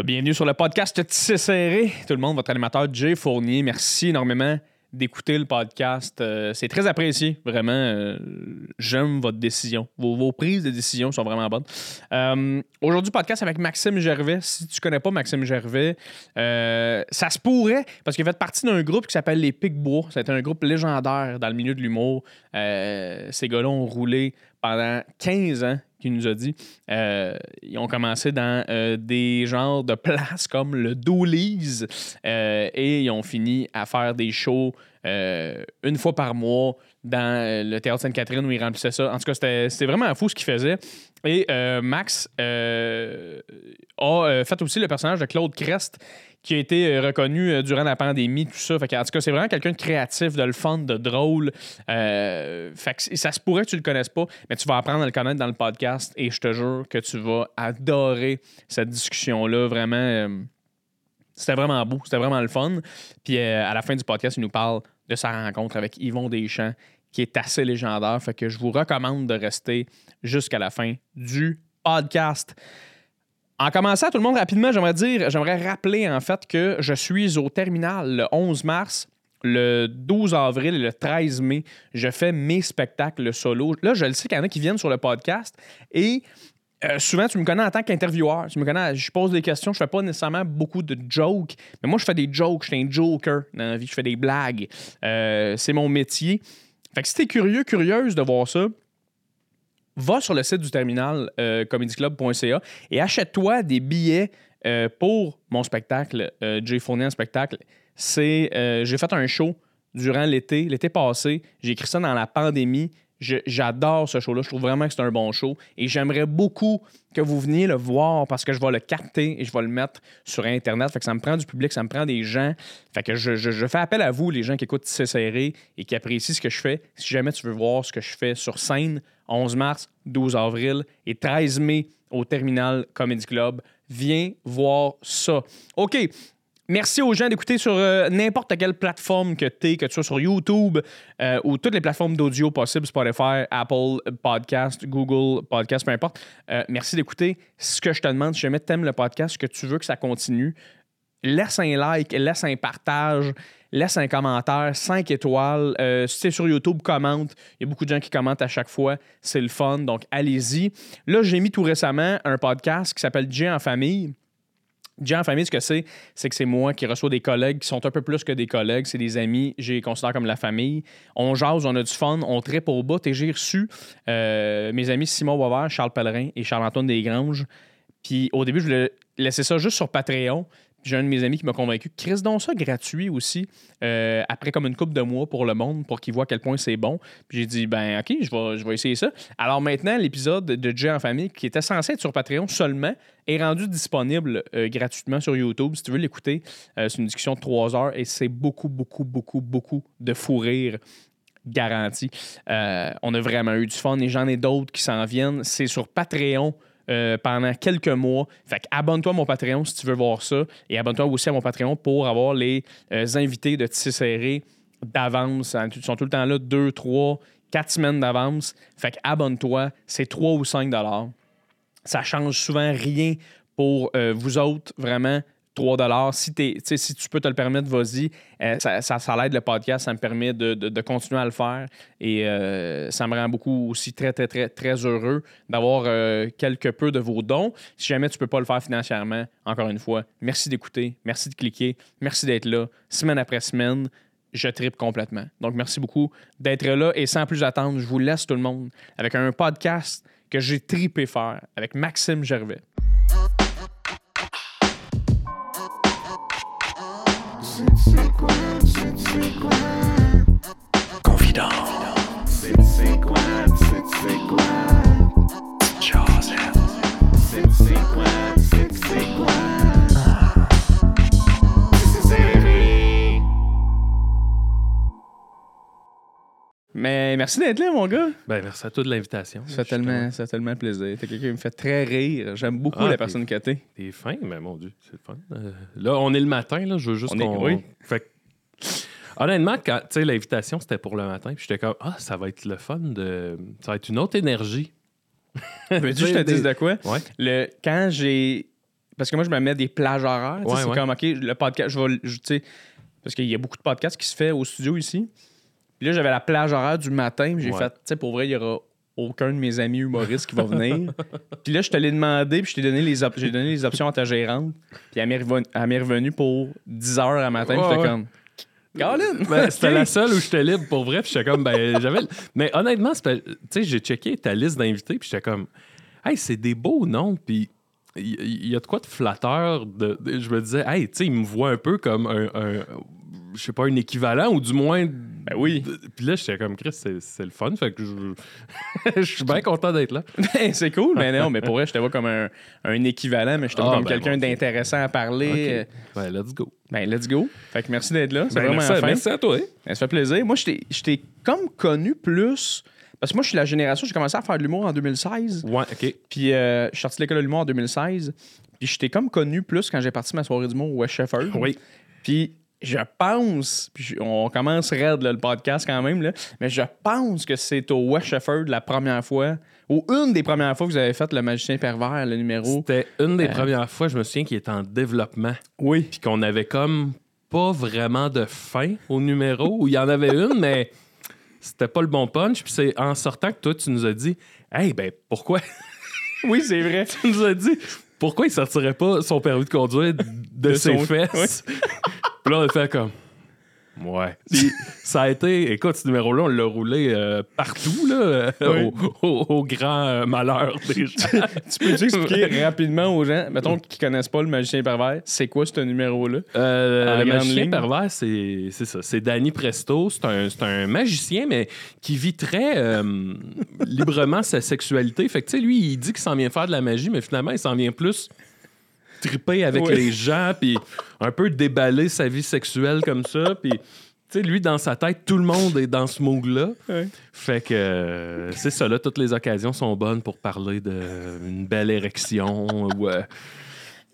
Bienvenue sur le podcast Tissé Serré. Tout le monde, votre animateur Jay Fournier. Merci énormément d'écouter le podcast. Euh, c'est très apprécié, vraiment. Euh, J'aime votre décision. Vos, prises de décision sont vraiment bonnes. Euh, Aujourd'hui, podcast avec Maxime Gervais. Si tu connais pas Maxime Gervais, ça se pourrait, parce qu'il fait partie d'un groupe qui s'appelle Les Pics-Bois. C'est un groupe légendaire dans le milieu de l'humour. Ces gars-là ont roulé pendant 15 ans qu'il nous a dit. Euh, ils ont commencé dans euh, des genres de places comme le Doolies euh, et ils ont fini à faire des shows euh, une fois par mois dans euh, le Théâtre Sainte-Catherine où ils remplissaient ça. En tout cas, c'était vraiment fou ce qu'ils faisaient. Et euh, Max a fait aussi le personnage de Claude Crest qui a été reconnu durant la pandémie, tout ça. En tout cas, c'est vraiment quelqu'un de créatif, de le fun, de drôle. Fait que ça se pourrait que tu le connaisses pas, mais tu vas apprendre à le connaître dans le podcast et je te jure que tu vas adorer cette discussion-là. Vraiment, c'était vraiment beau, c'était vraiment le fun. Puis euh, à la fin du podcast, il nous parle de sa rencontre avec Yvon Deschamps, qui est assez légendaire. Fait que je vous recommande de rester jusqu'à la fin du podcast. En commençant, tout le monde, rapidement, j'aimerais dire, j'aimerais rappeler en fait que je suis au terminal le 11 mars. Le 12 avril et le 13 mai, je fais mes spectacles solo. Là, je le sais qu'il y en a qui viennent sur le podcast et euh, souvent, tu me connais en tant qu'intervieweur. Tu me connais, je pose des questions. Je fais pas nécessairement beaucoup de jokes, mais moi, je fais des jokes. Je suis un joker dans la vie. Je fais des blagues. Euh, c'est mon métier. Fait que si t'es curieux, curieuse de voir ça, va sur le site du terminal euh, comedyclub.ca et achète-toi des billets pour mon spectacle, Jay Fournier en spectacle. C'est, j'ai fait un show durant l'été, l'été passé. J'ai écrit ça dans la pandémie. J'adore ce show-là. Je trouve vraiment que c'est un bon show. Et j'aimerais beaucoup que vous veniez le voir parce que je vais le capter et je vais le mettre sur Internet. Fait que ça me prend du public, ça me prend des gens. Fait que je fais appel à vous, les gens qui écoutent C'est serré et qui apprécient ce que je fais. Si jamais tu veux voir ce que je fais sur scène, 11 mars, 12 avril et 13 mai au Terminal Comedy Club, viens voir ça. OK. Merci aux gens d'écouter sur euh, n'importe quelle plateforme que tu es, que tu sois sur YouTube euh, ou toutes les plateformes d'audio possibles, Spotify, Apple Podcast, Google Podcast, peu importe. Euh, merci d'écouter. Ce que je te demande, si jamais tu aimes le podcast, que tu veux que ça continue, laisse un like, laisse un partage, laisse un commentaire, 5 étoiles. Euh, si es sur YouTube, commente. Il y a beaucoup de gens qui commentent à chaque fois. C'est le fun, donc allez-y. Là, j'ai mis tout récemment un podcast qui s'appelle Jay en famille. Jay en famille, ce que c'est, c'est que c'est moi qui reçois des collègues qui sont un peu plus que des collègues, c'est des amis, je les considère comme la famille. On jase, on a du fun, on tripe au bout et j'ai reçu euh, mes amis Simon Boisvert, Charles Pellerin et Charles-Antoine Desgranges. Puis au début, je voulais laisser ça juste sur Patreon. J'ai un de mes amis qui m'a convaincu. Chris, donc ça gratuit aussi, euh, après comme une coupe de mois pour le monde, pour qu'ils voient à quel point c'est bon. Puis j'ai dit, ben OK, je vais, je vais essayer ça. Alors maintenant, l'épisode de Jay en famille, qui était censé être sur Patreon seulement, est rendu disponible euh, gratuitement sur YouTube. Si tu veux l'écouter, euh, c'est une discussion de trois heures et c'est beaucoup, beaucoup, beaucoup, beaucoup de fou rire garanti. On a vraiment eu du fun et j'en ai d'autres qui s'en viennent. C'est sur Patreon. Euh, pendant quelques mois. Fait que abonne-toi à mon Patreon si tu veux voir ça. Et abonne-toi aussi à mon Patreon pour avoir les euh, invités de Tissé Serré d'avance. Ils sont tout le temps là, deux, trois, quatre semaines d'avance. Fait que abonne-toi. C'est 3 ou 5 dollars. Ça change souvent rien pour euh, vous autres, vraiment. 3 dollars. Si, si tu peux te le permettre, vas-y. Euh, ça, ça, ça l'aide le podcast, ça me permet de, de- de continuer à le faire. Et euh, ça me rend beaucoup aussi très, très, très, très heureux d'avoir euh, quelque peu de vos dons. Si jamais tu ne peux pas le faire financièrement, encore une fois, merci d'écouter, merci de cliquer, merci d'être là, semaine après semaine. Je tripe complètement. Donc, merci beaucoup d'être là. Et sans plus attendre, je vous laisse tout le monde avec un podcast que j'ai tripé faire avec Maxime Gervais. Mais merci d'être là, mon gars. Ben, merci à toi de l'invitation. Ça fait tellement, ça fait tellement plaisir. T'es quelqu'un qui me fait très rire. J'aime beaucoup Ah, la personne que t'es. T'es fin, mais mon Dieu, c'est le fun. Euh, là, on est le matin, là, je veux juste On est- qu'on... oui. Fait que- Honnêtement, quand, tu sais, l'invitation, c'était pour le matin, puis j'étais comme, ah, ça va être le fun de... Ça va être une autre énergie. Veux-tu que je te dise de quoi? Ouais. Le, quand j'ai parce que moi, je me mets des plages horaires. tu Ouais, c'est ouais. comme, OK, le podcast, je vais. je- Tu parce qu'il y a beaucoup de podcasts qui se fait au studio ici. Puis là, j'avais la plage horaire du matin. J'ai fait, tu sais, pour vrai, il y aura aucun de mes amis humoristes qui va venir. puis là, je te l'ai demandé, puis je t'ai donné les, op- j'ai donné les options à ta gérante. Puis elle m'est revenu- revenue pour 10 heures à matin. puis comme, Colin! Ben, c'était la seule où j'étais libre pour vrai. Puis j'étais comme, ben, j'avais. Mais honnêtement, tu sais, j'ai checké ta liste d'invités. Puis j'étais comme, hey, c'est des beaux noms. Puis il y, a de quoi de flatteur. De, de- je me disais, hey, tu sais, il me voit un peu comme un. un- je sais pas, un équivalent ou du moins. Ben oui. Puis là, j'étais comme, Chris, c'est le fun. Fait que je, je suis bien content d'être là. Ben, c'est cool, mais non, mais pour vrai, je te vois comme un, un équivalent, mais je te vois Ah, comme ben, quelqu'un bon, d'intéressant à parler. Ok. Ben, let's go. Ben, let's go. Fait que merci d'être là. C'est Ben, vraiment merci, fin. merci à toi. Ben, ça fait plaisir. Moi, je t'ai- comme connu plus. Parce que moi, je suis la génération, j'ai commencé à faire de l'humour en 2016. Ouais, OK. Puis, euh, je suis sorti de l'école de l'humour en 2016. Puis, je t'ai comme connu plus quand j'ai parti ma soirée d'humour au West Shefford. Oui. Puis, je pense, puis on commence raide là, le podcast quand même, là, mais je pense que c'est au West Shefford la première fois, ou une des premières fois que vous avez fait le magicien pervers, le numéro. C'était une des Euh. premières fois, je me souviens, qui était en développement. Oui. puis qu'on avait comme pas vraiment de fin au numéro, où il y en avait une, mais c'était pas le bon punch. Puis c'est en sortant que toi, tu nous as dit Hey, ben pourquoi? Oui, c'est vrai. Tu nous as dit pourquoi il sortirait pas son permis de conduire de, De ses son- fesses? Puis là, on a fait comme Ouais. Ça a été, écoute, ce numéro-là, on l'a roulé euh, partout, là, euh, Oui. au, au- au grand euh, malheur des gens. tu peux expliquer rapidement aux gens, mettons, qui connaissent pas le magicien pervers, c'est quoi ce numéro-là? Euh, le magicien ligne? pervers, c'est c'est ça. C'est Danny Presto. C'est un, un magicien, mais qui vit très librement sa sexualité. Fait que, tu sais, lui, il dit qu'il s'en vient faire de la magie, mais finalement, il s'en vient plus triper avec les gens, puis un peu déballer sa vie sexuelle comme ça. Puis, tu sais, lui, dans sa tête, tout le monde est dans ce mood-là. Ouais. Fait que euh, c'est ça, là, toutes les occasions sont bonnes pour parler d'une belle érection ou. euh,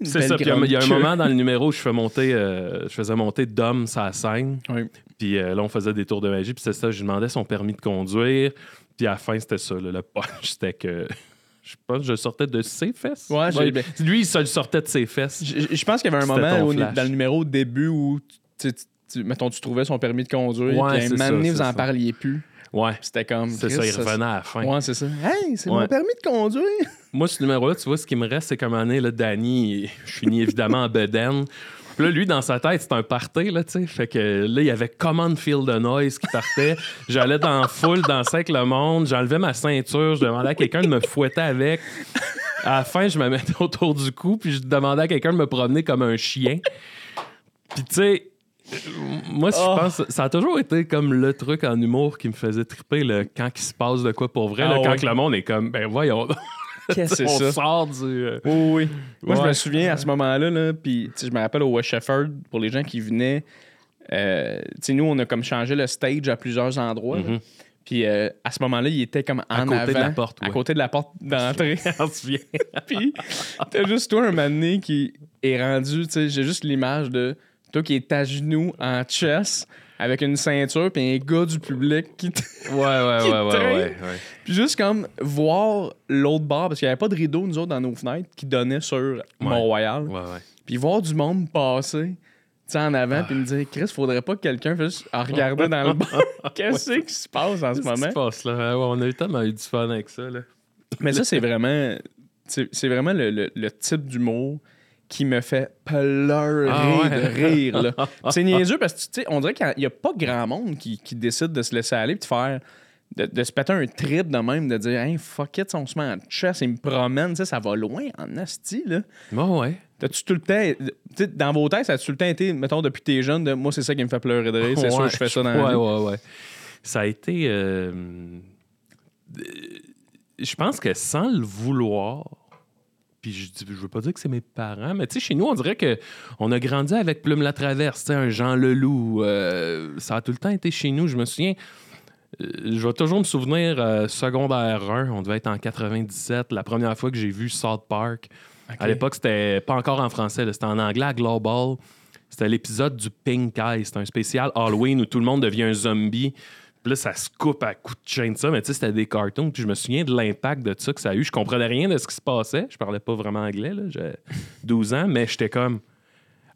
c'est ça. Puis il y a- un moment dans le numéro où je, fais monter, euh, je faisais monter Dom sa scène. Oui. Puis euh, là, on faisait des tours de magie. Puis c'est ça, je lui demandais son permis de conduire. Puis à la fin, c'était ça. là, le punch, c'était que je pense que je sortais de ses fesses. Ouais, ben- lui, il se le sortait de ses fesses. Je, pense qu'il y avait un moment dans le numéro au début où, tu, tu- tu- mettons, tu trouvais son permis de conduire, Ouais, puis à un moment donné, vous en ça. parliez plus. Ouais. C'était comme. C'est ça, il revenait à la fin. Ouais, c'est ça. Hey, c'est Ouais. mon permis de conduire. Moi, ce numéro-là, tu vois, ce qui me reste, c'est moment donné, là, Danny, je finis évidemment en bedaine. Puis là, lui, dans sa tête, c'est un party, là, tu sais. Fait que là, il y avait Common Feel de Noise qui partait. J'allais dans la foule, danser avec le monde. J'enlevais ma ceinture. Je demandais à quelqu'un de me fouetter avec. À la fin, je me mettais autour du cou, puis je demandais à quelqu'un de me promener comme un chien. Puis, tu sais, moi, je Oh. pense ça a toujours été comme le truc en humour qui me faisait triper là, quand il se passe de quoi pour vrai. Ah là, quand le monde est comme, ben voyons, Qu'est-ce que on c'est ça? sort du. euh, Oui. Moi, je me souviens à ce moment-là, là, puis je me rappelle au West Shefford, pour les gens qui venaient, euh, nous, on a comme changé le stage à plusieurs endroits. Mhm. Puis euh, à ce moment-là, il était comme en côté avant, de la porte, à côté de la porte d'entrée. Puis t'as juste toi un donné qui est rendu, tu sais, j'ai juste l'image de toi qui est à genoux en chess avec une ceinture puis un gars du public qui Ouais, ouais, Qui ouais, ouais, ouais, ouais. puis juste comme voir l'autre bar parce qu'il n'y avait pas de rideau nous autres dans nos fenêtres qui donnait sur Mont-Royal. Ouais, ouais. Puis voir du monde passer tu sais, en avant puis me dire Chris, faudrait pas que quelqu'un fasse regarder dans le bar. Qu'est-ce qui se passe en ce Qu'est-ce qui moment? se passe là? Ouais, on a eu tellement eu du fun avec ça. Là. Mais ça, c'est vraiment. C'est c'est vraiment le, le- le type d'humour qui me fait pleurer Ah ouais. de rire. là. C'est niaiseux parce que, tu sais, on dirait qu'il n'y a pas grand monde qui, qui décide de se laisser aller et de faire. De, de se péter un trip de même, de dire, hey, fuck it, on se met en chess, il me promène, sais, ça va loin en asti, là. Bon, ouais. T'as-tu tout le temps. Tu sais, dans vos têtes, ça a tout le temps été, mettons, depuis que t'es jeune, de moi, c'est ça qui me fait pleurer de rire, c'est sûr Ouais, que je fais ça dans la ouais, vie. ouais, ouais. Ça a été. euh, euh, Je pense que sans le vouloir, puis je, je veux pas dire que c'est mes parents, mais tu sais, chez nous, on dirait que on a grandi avec Plume la Traverse, tu sais, un Jean Leloup. euh, ça a tout le temps été chez nous. Je me souviens. euh, Je vais toujours me souvenir, euh, secondaire 1, on devait être en 97, la première fois que j'ai vu South Park. À l'époque, c'était pas encore en français, c'était en anglais à Global. C'était l'épisode du Pink Eye. C'était un spécial Halloween où tout le monde devient un zombie. Puis là, ça se coupe à coups de chaîne, ça. Mais tu sais, c'était des cartoons. Puis je me souviens de l'impact de ça que ça a eu. Je comprenais rien de ce qui se passait. Je parlais pas vraiment anglais, là. J'avais 12 ans, mais j'étais comme.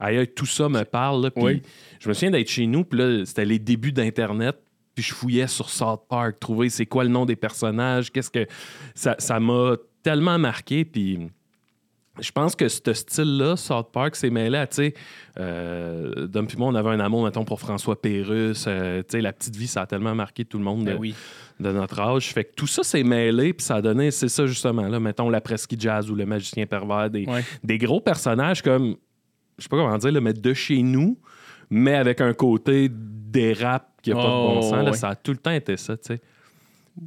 Aïe, tout ça me parle. là. Puis Oui. je me souviens d'être chez nous. Puis là, c'était les débuts d'Internet. Puis je fouillais sur South Park, trouver c'est quoi le nom des personnages. Qu'est-ce que. Ça ça m'a tellement marqué. Puis je pense que ce style-là, South Park, s'est mêlé à, tu sais, euh, Dom puis moi, on avait un amour, mettons, pour François Pérusse. euh, tu sais, la petite vie, ça a tellement marqué tout le monde de, Ben oui. de notre âge. Fait que tout ça s'est mêlé, puis ça a donné, c'est ça justement, là, mettons, la presqu'île jazz ou le magicien pervers, des, Ouais. des gros personnages comme, je sais pas comment dire, le mais de chez nous, mais avec un côté des rap qui a pas de bon Oh, sens. là, ouais. ça a tout le temps été ça, tu sais.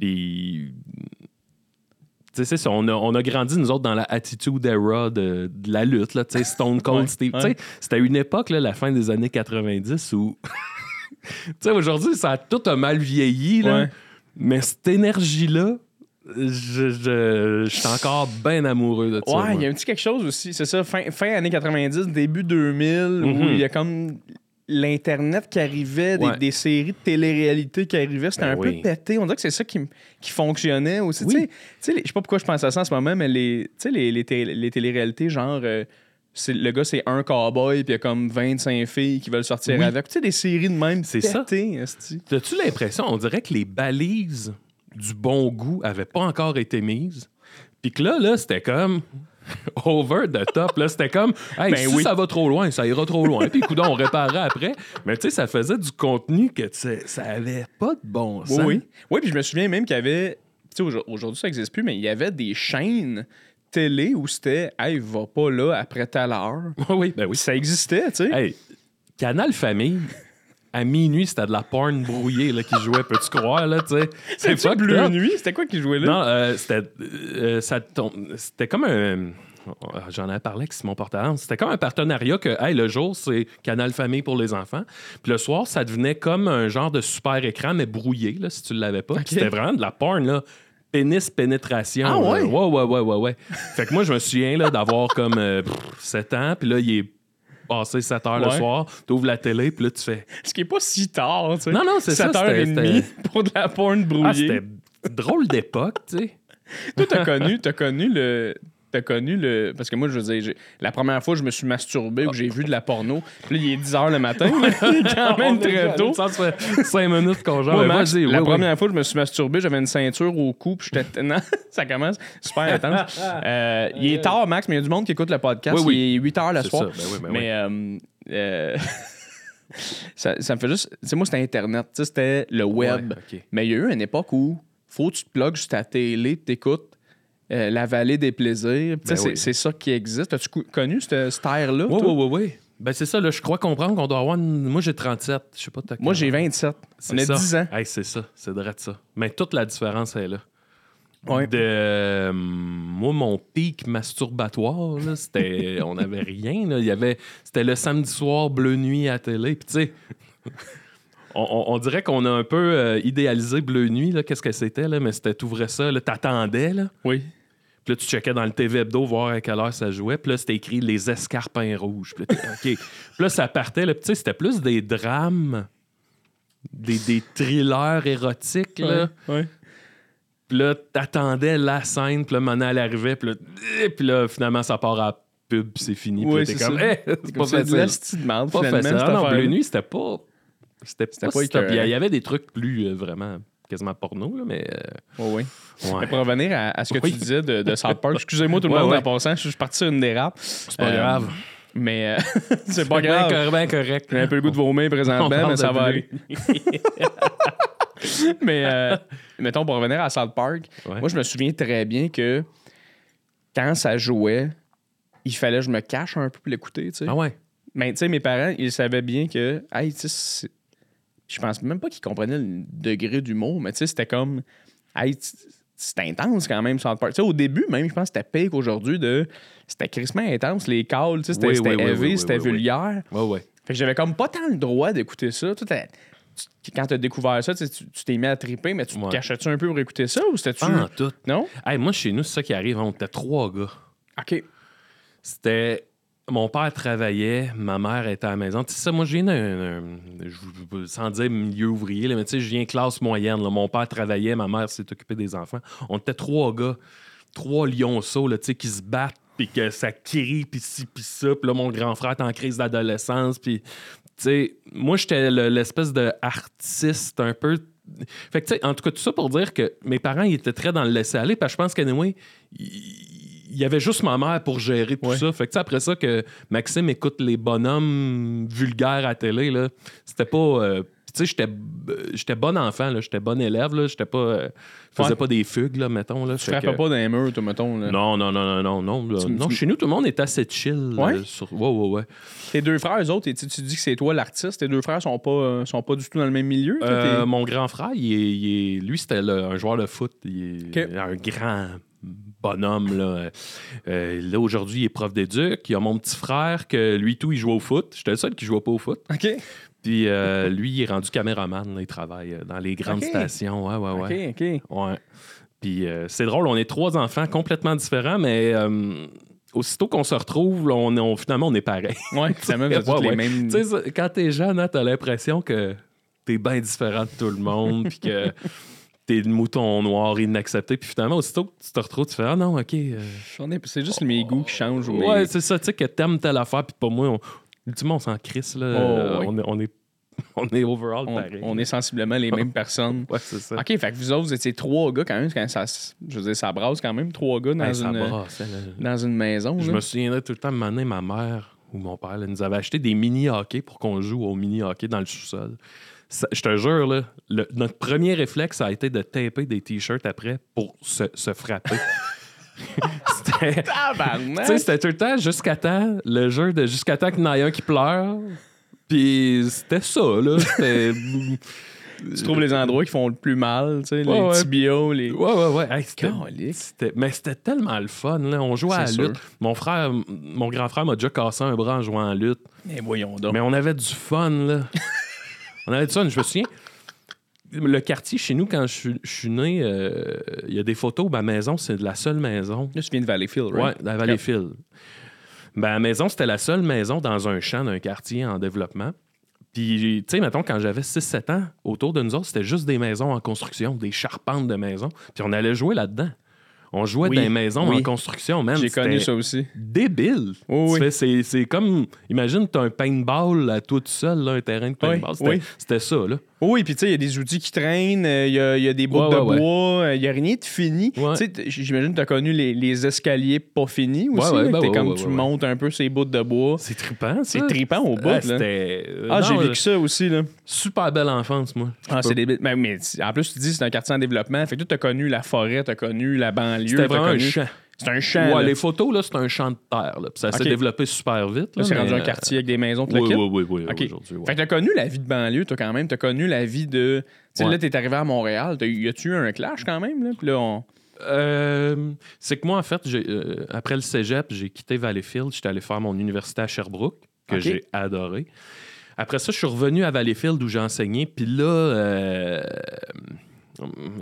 Puis, tu sais, c'est ça, on a, on a grandi, nous autres, dans la attitude era de, de la lutte, là, tu sais, Stone Cold Ouais, Steve. ouais. C'était une époque, là, la fin des années 90, où. tu sais, aujourd'hui, ça a tout a mal vieilli, là. Ouais. Mais cette énergie-là, je, je, je suis encore bien amoureux de ça. Ouais, il y a un petit quelque chose aussi. C'est ça, fin, fin années 90, début 2000, où Mhm. il y a comme l'Internet qui arrivait, des, Ouais. des séries de télé-réalité qui arrivaient. C'était Ben un oui. peu pété. On dirait que c'est ça qui, qui fonctionnait aussi. Oui. Je sais pas pourquoi je pense à ça en ce moment, mais les, tu sais, les, les, té- les télé-réalités, genre. euh, le gars, c'est un cowboy, puis il y a comme 25 filles qui veulent sortir Oui. avec. Tu sais, des séries de même. C'est ça. T'as-tu l'impression, on dirait que les balises du bon goût avaient pas encore été mises? Puis que là, là, c'était comme over the top. Là, c'était comme, hey, Ben si oui. ça va trop loin, ça ira trop loin. Puis, coudonc, on réparera après. Mais tu sais, ça faisait du contenu que tu sais, ça avait pas de bon sens. oui. Oui, puis je me souviens même qu'il y avait. Tu sais, aujourd- aujourd'hui, ça n'existe plus, mais il y avait des chaînes télé où c'était Hey, va pas là après telle heure. Oui, oui, ben oui. Ça existait, tu sais. Hey, Canal Famille, à minuit, c'était de la porn brouillée là, qui jouait, peux-tu croire, là, tu sais? C'est C'était fucked Bleu up. Nuit, c'était quoi qui jouait là? Non, euh, c'était euh, ça tom- c'était comme un. J'en avais parlé avec Simon Portalance. C'était comme un partenariat que, hey, le jour, c'est Canal Famille pour les enfants. Puis le soir, ça devenait comme un genre de super écran, mais brouillé, là, si tu ne l'avais pas. C'était vraiment de la porn, là. Pénis pénétration. Ah ouais? Ouais, ouais, ouais, ouais, ouais. fait que moi, je me souviens là, d'avoir comme euh, pff, 7 ans, puis là, il est passé 7 heures le Ouais. soir, tu ouvres la télé, puis là, tu fais. Ce qui est pas si tard, tu sais. Non, non, c'est ça, 7h30 c'était- pour de la porn Ah, brouillée. c'était drôle d'époque, tu sais. Toi, t'as connu, t'as connu le. T'as connu le. Parce que moi, je veux dire, la première fois, je me suis masturbé ou j'ai vu de la porno. Puis là, il est 10 h le matin. quand même très tôt. Ça fait 5 minutes qu'on genre. Moi, la oui, oui. première fois je me suis masturbé, j'avais une ceinture au cou, puis j'étais. Non, ça commence super intense. Euh, il est tard, Max, mais il y a du monde qui écoute le podcast. Oui, oui. Il est 8 h le soir. ça, ben ben mais euh, euh, ça, ça me fait juste. Tu sais, moi, c'était Internet. C'était le web. Ouais. Mais il y a eu une époque où faut que tu te plugues sur ta télé, tu écoutes La Vallée des Plaisirs. Ben c'est oui. c'est ça qui existe. As-tu connu cette, cette ère-là? Oui, oui, oui, oui. Ben, c'est ça, là, je crois comprendre qu'on doit avoir. une- Moi, j'ai 37. Je sais pas, Moi, j'ai âge? 27. C'est On a ça. 10 ans. Hey, c'est ça, c'est de ça. Mais toute la différence est là. Ouais. De, euh, moi, mon pic masturbatoire, c'était. on n'avait rien. Là. Il y avait, c'était le samedi soir, bleu nuit à la télé. Puis, tu sais. On, dirait qu'on a un peu euh, idéalisé Bleu Nuit, qu'est-ce que c'était, là, mais c'était t'ouvrais ça, là, t'attendais, là. Oui. Puis là, tu checkais dans le TV Hebdo voir à quelle heure ça jouait. Puis là, c'était écrit Les Escarpins Rouges. Puis là, t'es, OK. Puis là, ça partait. Là, Puis tu sais, c'était plus des drames, des, des thrillers érotiques. Là. Ouais. Puis là, t'attendais la scène. Puis là, maintenant, elle arrivait. Puis là, eh, puis là, finalement, ça part à pub. Puis c'est fini. Puis Oui, là, t'es c'est comme, ça. Eh, c'est pas C'est facile. merde, Pas facile. non. Bleu Nuit, c'était pas... C'était pas, pas écœurant. il y avait des trucs plus euh, vraiment quasiment porno, là, mais... euh, Oui, oui. ouais. Mais pour revenir à, à ce que Oui. tu disais de, de South Park, excusez-moi tout le Ouais, monde ouais. en passant, je suis parti sur une dérape. C'est pas Euh, grave. Mais euh, c'est pas grave. Bien, correct. J'ai un peu le goût de vomir présentement, mais ça va aller. mais euh, mettons, pour revenir à South Park, moi, je me souviens très bien que quand ça jouait, il fallait que je me cache un peu pour l'écouter, tu sais. Ah ouais? Mais tu sais, mes parents, ils savaient bien que, hey, tu sais, c'est- je pense même pas qu'ils comprenaient le degré d'humour, mais tu sais, c'était comme, hey, c'est intense quand même, South Park. Tu sais, au début, même, je pense que c'était pire qu'aujourd'hui de. C'était crissement intense, les calls, tu sais, c'était Oui, c'était oui, oui, heavy, oui, c'était vulgaire. Ouais, ouais. Fait que j'avais comme pas tant le droit d'écouter ça. T'as- tu- quand t'as découvert ça, tu t'es mis à triper, mais tu te cachais-tu un peu pour écouter ça ou c'était-tu. Pas en tout. Non? Hey, moi, chez nous, c'est ça qui arrive. On était trois gars. OK. C'était. Mon père travaillait, ma mère était à la maison. Tu sais, moi, je viens sans dire milieu ouvrier, mais tu sais, je viens classe moyenne. Mon père travaillait, ma mère s'est occupée des enfants. On était trois gars, trois lionceaux, là, tu sais, qui se battent, puis que ça crie, puis ci, puis ça. Puis là, mon grand frère est en crise d'adolescence, puis. Tu sais, moi, j'étais le- l'espèce de artiste un peu. Fait que, tu sais, en tout cas, tout ça pour dire que mes parents, ils étaient très dans le laisser-aller, parce que je pense qu'anyway, il y avait juste ma mère pour gérer tout Ouais. ça. Fait que, tu sais, après ça, que Maxime écoute les bonhommes vulgaires à télé, là, c'était pas. euh, tu sais, j'étais, euh, j'étais bon enfant, là, j'étais bon élève, là, j'étais pas. euh, je faisais Ouais. pas des fugues, là, mettons. Là, Tu frappais que- pas dans les murs, toi, mettons. Là. Non, non, non, non, non, non. là, Tu- non, tu- chez nous, tout le monde est assez chill. Ouais? euh, sur... Ouais, ouais, ouais. Tes deux frères, eux autres, et tu tu dis que c'est toi l'artiste. Tes deux frères sont pas, euh, sont pas du tout dans le même milieu. toi, Euh, mon grand frère, il est, il est- lui, c'était le- un joueur de foot. Il est un grand bonhomme. Là, Euh, là aujourd'hui, il est prof d'éduc. Il y a mon petit frère que lui, tout, il joue au foot. J'étais le seul qui jouait pas au foot. OK. Puis euh, lui, il est rendu caméraman. là, il travaille euh, dans les grandes stations. Ouais, ouais, ouais. OK, OK. Ouais. Puis euh, c'est drôle, on est trois enfants complètement différents, mais aussitôt qu'on se retrouve, là, on, finalement, on est pareil. Ouais, finalement, vous Ouais, les ouais. mêmes. Tu sais, ça, quand t'es jeune, hein, t'as l'impression que t'es bien différent de tout le monde, puis que t'es le mouton noir inaccepté. Puis finalement, aussitôt que tu te retrouves, tu fais Ah non, ok. euh, C'est juste mes goûts qui changent. mes- Ouais, c'est ça, tu sais, que t'aimes telle affaire, puis pas moi. On... Ultimement, on s'en crisse, là. Oh, oui. on, est, on, est, on est overall on, pareil. on est sensiblement les mêmes personnes. Ouais, c'est ça. OK, fait que vous autres, vous étiez trois gars quand même. Quand ça, je veux dire, ça brasse quand même, trois gars dans, une, brasse, dans une maison. Je là. me souviendrai tout le temps, donné, ma mère ou mon père là, nous avait acheté des mini-hockey pour qu'on joue au mini-hockey dans le sous-sol. Ça- Je te jure, là, le- notre premier réflexe a été de taper des t-shirts après pour se, se frapper. C'était- c'était tout le temps jusqu'à temps, le jeu de jusqu'à temps qu'il y en ait un qui pleure. Puis c'était ça, là. C'était. Tu trouves les endroits qui font le plus mal, tu sais, les Ouais, tibios, les... Ouais, ouais, ouais. Hey, c'était- mais c'était tellement le fun, là. On jouait à la lutte. Mon frère, mon grand frère m'a déjà cassé un bras en jouant à la lutte. Mais voyons donc. Mais on avait du fun, là. on avait du fun. Je me souviens, le quartier chez nous, quand je suis, je suis né, euh, il y a des photos. Ma maison, c'est la seule maison. Là, tu viens de Valleyfield, right? la Valleyfield. Ben, la maison, c'était la seule maison dans un champ d'un quartier en développement. Puis, tu sais, mettons, quand j'avais 6-7 ans, autour de nous autres, c'était juste des maisons en construction, des charpentes de maisons. Puis on allait jouer là-dedans. On jouait Oui, dans des maisons oui. en construction, man. J'ai connu C'était ça aussi. Débile. Oui. C'est, comme, imagine, tu as un paintball à tout seul, là, un terrain de paintball. C'était ça, là. Oui, puis tu sais, il y a des outils qui traînent, euh, il y, a, il y a des bouts Ouais, de ouais, bois, euh, il n'y a rien de fini. Ouais. Tu sais, t- j'imagine que tu as connu les, les escaliers pas finis aussi. Ouais, ouais, là, ben comme ouais, tu montes un peu ces bouts de bois. C'est trippant, ça. C'est tripant au bout, Ah, là. C'était... Ah, j'ai vécu ça aussi, là. Super belle enfance, moi. Ah, c'est débile. Mais, mais en plus, tu dis que c'est un quartier en développement. Fait que tu as connu la forêt, tu as connu la banlieue. C'était t'as vraiment un connu- champ. C'est un champ. Ouais, là. les photos, là, c'est un champ de terre. Là. Puis ça s'est développé super vite. Là, c'est mais, rendu un euh, quartier avec des maisons, Oui, oui, oui, oui, aujourd'hui. ouais. Fait que t'as connu la vie de banlieue, toi, quand même. T'as connu la vie de. Tu sais, Ouais. là, t'es arrivé à Montréal. T'as Y a-tu eu un clash quand même, là? Puis là, on. Euh, c'est que moi, en fait, j'ai, euh, après le cégep, j'ai quitté Valleyfield. J'étais allé faire mon université à Sherbrooke, que j'ai adoré. Après ça, je suis revenu à Valleyfield où j'ai enseigné. Puis là, euh,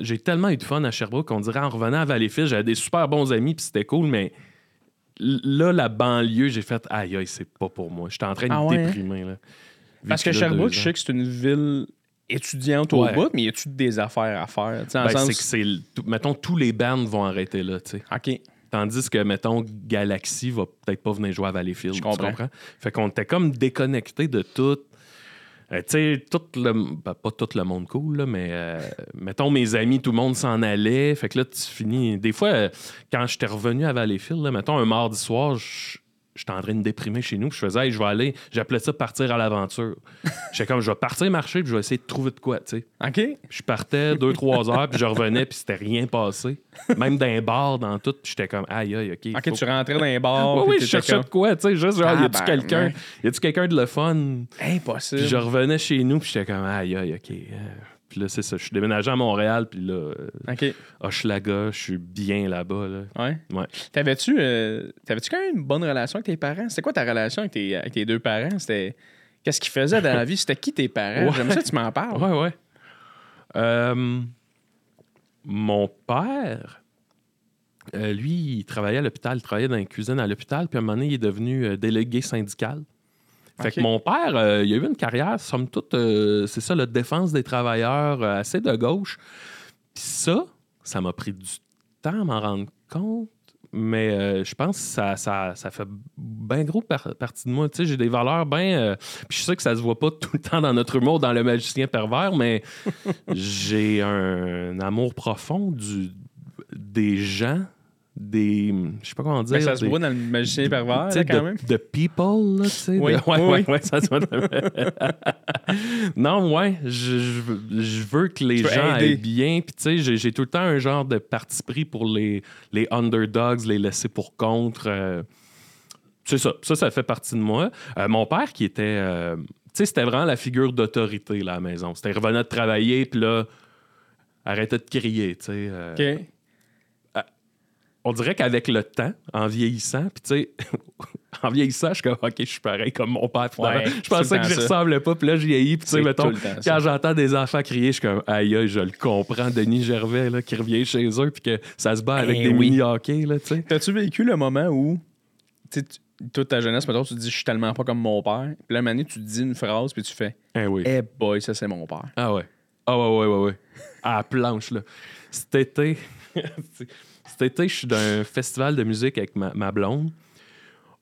j'ai tellement eu de fun à Sherbrooke qu'on dirait en revenant à Valleyfield, j'avais des super bons amis, puis c'était cool, mais là, la banlieue, j'ai fait aïe, aïe, c'est pas pour moi. J'étais en train de Ah ouais, hein? déprimer. Là. Parce que Sherbrooke, je sais que c'est une ville étudiante au bout, mais y a-tu des affaires à faire? Ben, sens- c'est que c'est. Mettons, tous les bands vont arrêter là, tu sais. OK. Tandis que, mettons, Galaxy va peut-être pas venir jouer à Valleyfield. Je tu comprends. comprends? Fait qu'on était comme déconnecté de tout. Euh, tu sais, le. ben, pas tout le monde cool, là, mais euh, mettons, mes amis, tout le monde s'en allait. Fait que là, tu finis. Des fois, euh, quand j'étais revenu à Valleyfield, là, mettons, un mardi soir, je- J'étais en train de déprimer chez nous. puis Je faisais, hey, je vais aller. J'appelais ça partir à l'aventure. J'étais comme, je vais partir marcher, puis je vais essayer de trouver de quoi, tu sais. OK. Je partais deux, trois heures, puis je revenais, puis c'était rien passé. Même dans un bar, dans tout, puis j'étais comme, aïe, aïe, OK. OK, faut- tu rentrais dans un bar. Ouais, puis oui, je cherchais de quoi, tu sais, juste genre, y a-tu quelqu'un y a-tu quelqu'un de le fun? Impossible. Puis je revenais chez nous, puis j'étais comme, aïe, aïe, OK. Puis là, c'est ça. Je suis déménagé à Montréal, puis là, euh, OK. Hochelaga, je suis bien là-bas, là. Ouais. Ouais. T'avais-tu euh, t'avais-tu quand même une bonne relation avec tes parents? C'était quoi ta relation avec tes, avec tes deux parents? C'était. Qu'est-ce qu'ils faisaient dans la vie? C'était qui tes parents? Ouais. J'aime ça que tu m'en parles. Ouais, ouais. Euh, mon père, Euh, lui, il travaillait à l'hôpital, il travaillait dans la cuisine à l'hôpital, puis à un moment donné, il est devenu euh, délégué syndical. Fait que mon père, euh, il a eu une carrière, somme toute, euh, c'est ça, la défense des travailleurs, euh, assez de gauche. Puis ça, ça m'a pris du temps à m'en rendre compte, mais je pense que ça, ça, ça fait bien gros par- partie de moi. Tu sais, j'ai des valeurs bien. puis je sais que ça se voit pas tout le temps dans notre humour, dans le magicien pervers, mais j'ai un amour profond du, des gens, des. Je sais pas comment dire. Mais ça se des- voit dans le magicien pervers, sais, là, quand de, même. de people, là, tu sais. Oui, de- ouais, oui, ouais, oui. ouais, ça se voit dans- non, ouais, je, je veux- je veux que les gens aillent bien. Puis, tu sais, j'ai- tout le temps un genre de parti pris pour les, les underdogs, les laisser pour contre. euh, c'est ça. Ça, ça fait partie de moi. Euh, mon père, qui était. euh, tu sais, c'était vraiment la figure d'autorité, là, à la maison. C'était revenait de travailler, puis là, arrêtait de crier, tu sais. euh, OK. On dirait qu'avec le temps, en vieillissant, puis tu sais, en vieillissant, je suis comme, OK, je suis pareil comme mon père. finalement. Ouais, je pensais que je ressemblais pas, puis là, je vieillis, puis tu sais, mettons, temps quand j'entends des enfants crier, je suis comme, aïe, aïe, je le comprends, Denis Gervais, là, qui revient chez eux, puis que ça se bat avec Eh des oui. mini-hockey, là, tu sais. T'as-tu vécu le moment où, tu toute ta jeunesse, mettons, tu te dis, je suis tellement pas comme mon père. Puis là, un tu te dis une phrase, puis tu fais, Eh oui. eh boy, ça, c'est mon père. Ah ouais. Ah ouais, ouais, ouais, ouais. À la planche, là. Cet été, cet été, je suis dans un festival de musique avec ma, ma blonde.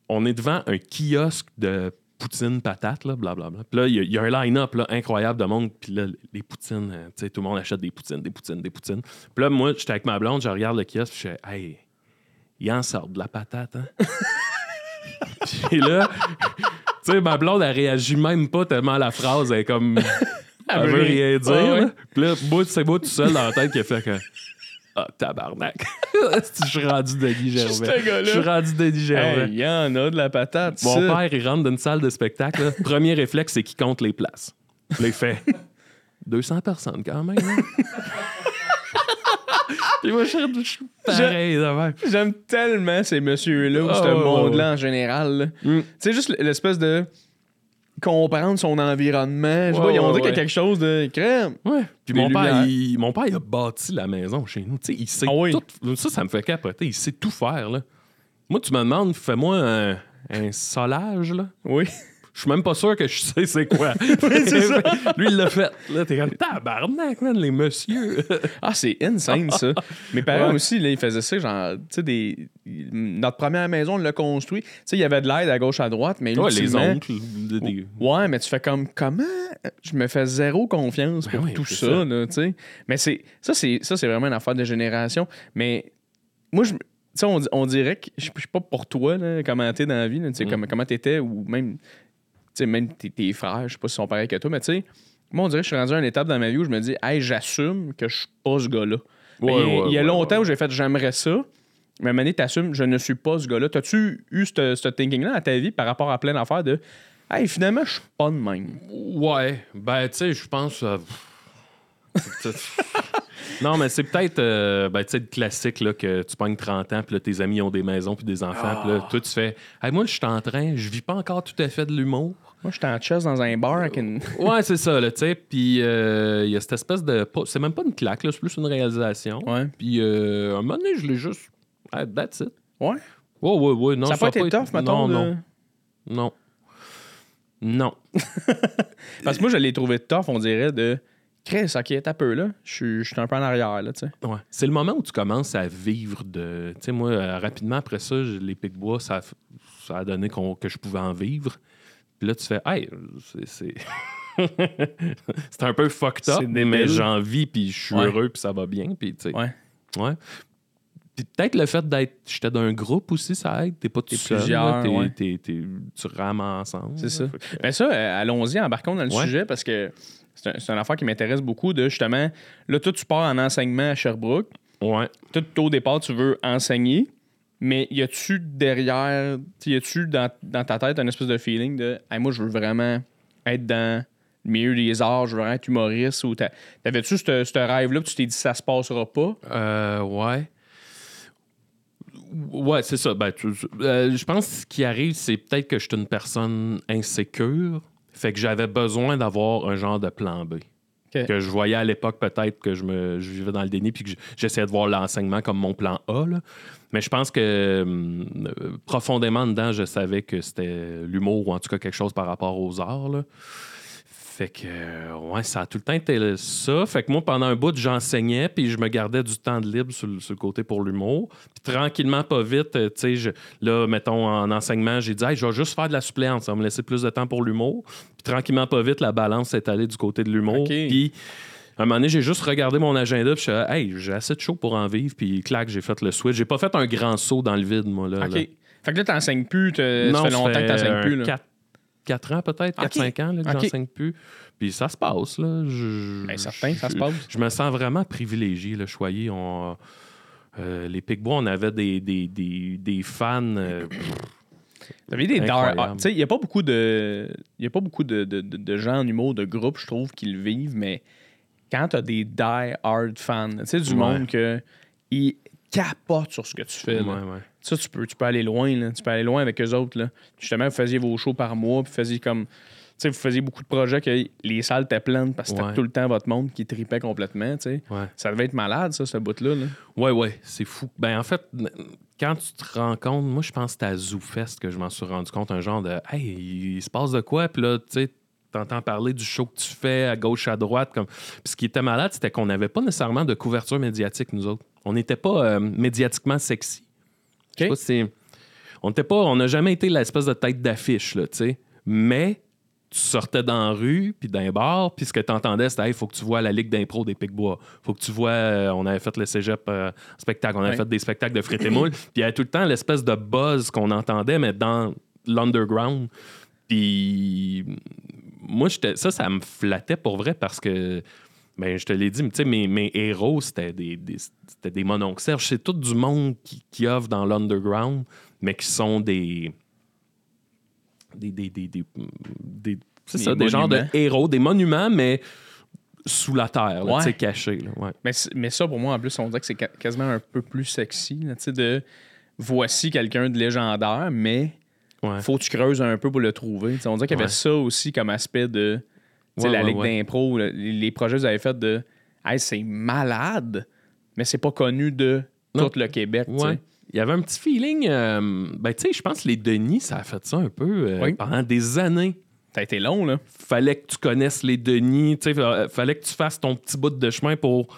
On est devant un kiosque de poutine patate, là, blablabla. Puis là, il y a- il y, a un line-up là, incroyable de monde. Puis là, les poutines, euh, tu sais, tout le monde achète des poutines, des poutines, des poutines. Puis là, moi, j'étais avec ma blonde, je regarde le kiosque, puis je fais, hey, il en sort de la patate, hein? puis là, tu sais, ma blonde, elle réagit même pas tellement à la phrase. Elle est comme. Elle veut rien dire. Puis là, moi, c'est moi tout seul dans la tête qui a fait que. Ah, tabarnak. je suis rendu Denis Gervais. Je suis rendu Denis Gervais. Il y en a de la patate. Mon ça. père, il rentre dans une salle de spectacle. là. Premier réflexe, c'est qu'il compte les places. Puis là, il fait 200 personnes quand même. hein. Puis moi, je suis pareil. J'aime tellement ces messieurs-là ou Ah, ce ouais, monde-là en général. Mm. Tu sais, juste l'espèce de comprendre son environnement. Je sais pas, Ouais, ils ont ouais, dit qu'il y a ouais. quelque chose de crème. Ouais. Puis mon père, il, mon père, il a bâti la maison chez nous. Il sait Ah oui. tout. Ça, ça me fait capoter. Il sait tout faire. Là. Moi, tu me demandes, fais-moi un, un solage. Là. Oui. Je suis même pas sûr que je sais c'est quoi. Lui, il l'a fait. Là, t'es comme tabarnak, man, les messieurs. Ah, c'est insane, ça. Mes parents Ouais. aussi, là, ils faisaient ça, genre, tu sais, des... notre première maison, on l'a construit. Tu sais, il y avait de l'aide à gauche, à droite, mais ouais, les oncles. des- Ouais, mais tu fais comme comment je me fais zéro confiance Ben pour tout ça, ça. là, tu sais? Mais c'est ça c'est ça c'est vraiment une affaire de génération, mais moi je tu sais on, on dirait que je sais pas pour toi là, comment t'es dans la vie, là, Mm. comment comment t'étais ou même sais même tes, tes frères, je sais pas s'ils sont pareils que toi, mais tu sais moi on dirait que je suis rendu à une étape dans ma vie où je me dis "Hey, j'assume que je suis pas ce gars-là." Ouais, il y a, ouais, il y a ouais, longtemps où j'ai fait j'aimerais ça. Mais à un moment donné, t'assumes, je ne suis pas ce gars-là. T'as-tu eu ce ce thinking-là dans ta vie par rapport à plein d'affaires de Hey, finalement, je suis pas de même? Ouais, ben, tu sais, je pense. euh, non, mais c'est peut-être, euh, ben, le classique, là, que tu pognes 30 ans, puis là, tes amis ont des maisons, puis des enfants, puis là, toi, tu fais, hey, moi, je suis en train, je vis pas encore tout à fait de l'humour. Moi, j'étais en chess dans un bar avec une. Ouais, c'est ça, là, tu sais, puis euh, il y a cette espèce de. C'est même pas une claque, là, c'est plus une réalisation. Ouais. Puis, euh, à un moment donné, je l'ai juste. Ah, that's it. Ouais. Ouais, ouais, ouais. Non, ça n'a pas été tough, mettons. Non, de- non. Non. Non. Parce que moi, je l'ai trouvé tough, on dirait, de. Chris, ok, t'as peu, là. Je suis- je suis un peu en arrière, là, tu sais. Ouais. C'est le moment où tu commences à vivre de. Tu sais, moi, euh, rapidement après ça, les pics-bois, ça, a f- ça a donné qu'on- que je pouvais en vivre. Puis là, tu fais, hey, c'est. C'est c'est un peu fucked up, C'est mais j'en vis, puis je suis Ouais. heureux, puis ça va bien. Puis, tu sais. Ouais. Ouais. Puis peut-être le fait d'être. J'étais dans un groupe aussi, ça aide. T'es pas tout T'es seul. plusieurs, là. Tu rames ensemble. C'est ça. Que- Ben ça, euh, allons-y, embarquons dans le Ouais. sujet parce que c'est un, une affaire qui m'intéresse beaucoup de justement. Là, toi, tu pars en enseignement à Sherbrooke. Ouais. Toi, au départ, tu veux enseigner. Mais y a-tu derrière, y a-tu dans, dans ta tête un espèce de feeling de, Hey, moi, je veux vraiment être dans le milieu des arts, je veux vraiment être humoriste ou t'a- t'avais-tu ce rêve-là, puis tu t'es dit ça se passera pas? Euh, ouais. Ouais, c'est ça. Ben, tu- euh, je pense que ce qui arrive, c'est peut-être que je suis une personne insécure. Fait que j'avais besoin d'avoir un genre de plan B. Que je voyais à l'époque peut-être que je, me, je vivais dans le déni puis que je- j'essayais de voir l'enseignement comme mon plan A. là. Mais je pense que hum, euh, profondément dedans, je savais que c'était l'humour ou en tout cas quelque chose par rapport aux arts. là. Fait que, euh, ouais, ça a tout le temps été ça. Fait que moi, pendant un bout, j'enseignais, puis je me gardais du temps de libre sur, le- sur le côté pour l'humour. Puis tranquillement, pas vite, euh, tu sais, là, mettons, en enseignement, j'ai dit, hey, je vais juste faire de la suppléance, ça va me laisser plus de temps pour l'humour. Puis tranquillement, pas vite, la balance est allée du côté de l'humour. Puis à un moment donné, j'ai juste regardé mon agenda, puis je suis hey, j'ai assez de chaud pour en vivre, puis clac, j'ai fait le switch. J'ai pas fait un grand saut dans le vide, moi, là. OK. là. Fait que là, t'enseignes plus. ça fait longtemps que t'enseignes plus. Là. 4, ans peut-être, Ok. 4-5 ans là, que Ok. j'enseigne plus. Puis ça se passe, là. Je, Ben, certain, ça se passe. Je me sens vraiment privilégié, là, choyé. On, euh, les Picbois, on avait des, des, des, des fans. euh, T'avais des die Incroyable. hard- Tu sais, il n'y a pas beaucoup de. Il y a pas beaucoup de, de, de- de gens en humour, de groupes, je trouve, qui le vivent, mais quand t'as des die hard fans, tu sais, du Ouais. monde que ils capotent sur ce que tu fais. là. ouais, ouais. Ça, tu peux, tu peux aller loin, là. Tu peux aller loin avec eux autres, là. Justement, vous faisiez vos shows par mois, puis vous faisiez comme. Tu sais, vous faisiez beaucoup de projets que les salles étaient pleines parce que c'était Ouais. tout le temps votre monde qui tripait complètement, tu sais. Ouais. Ça devait être malade, ça, ce bout-là, là. Ouais, ouais, c'est fou. Ben, en fait, quand tu te rends compte, moi, je pense que c'était à ZooFest que je m'en suis rendu compte, un genre de Hey, il se passe de quoi? Puis là, tu sais, t'entends parler du show que tu fais à gauche, à droite. Comme... Puis ce qui était malade, c'était qu'on n'avait pas nécessairement de couverture médiatique, nous autres. On n'était pas euh, médiatiquement sexy. Je sais OK. pas si c'est- On n'était pas. On n'a jamais été l'espèce de tête d'affiche, là, tu sais. Mais tu sortais dans la rue, puis dans les bars, puis ce que tu entendais, c'était il faut que tu vois la Ligue d'impro des Picbois. faut que tu vois, euh, on avait fait le cégep euh, spectacle, on avait Ouais. fait des spectacles de frites et moules, puis il y avait tout le temps l'espèce de buzz qu'on entendait, mais dans l'underground. Puis moi, j'étais- ça, ça me flattait pour vrai parce que. Ben, je te l'ai dit, mais tu sais, mes, mes héros, c'était des, des, c'était des mononcles. C'est tout du monde qui, qui offre dans l'underground, mais qui sont des. Des. Des. Des. des, des- c'est ça, des genres de héros, des monuments, mais sous la terre, Ouais. tu là, ouais. Mais, mais ça, pour moi, en plus, on dirait que c'est quasiment un peu plus sexy. Tu de voici quelqu'un de légendaire, mais Ouais. faut que tu creuses un peu pour le trouver. On dirait qu'il y avait ça aussi comme aspect de Ouais, la ouais, Ligue ouais. d'impro, le- les, les projets que vous avez fait de hey, c'est malade, mais c'est pas connu de Non. tout le Québec. Il y avait un petit feeling. euh, ben, tu sais, je pense que les Denis, ça a fait ça un peu euh, Oui. pendant des années. Ça a été long, là. Fallait que tu connaisses les Denis. Tu sais, fallait que tu fasses ton petit bout de chemin pour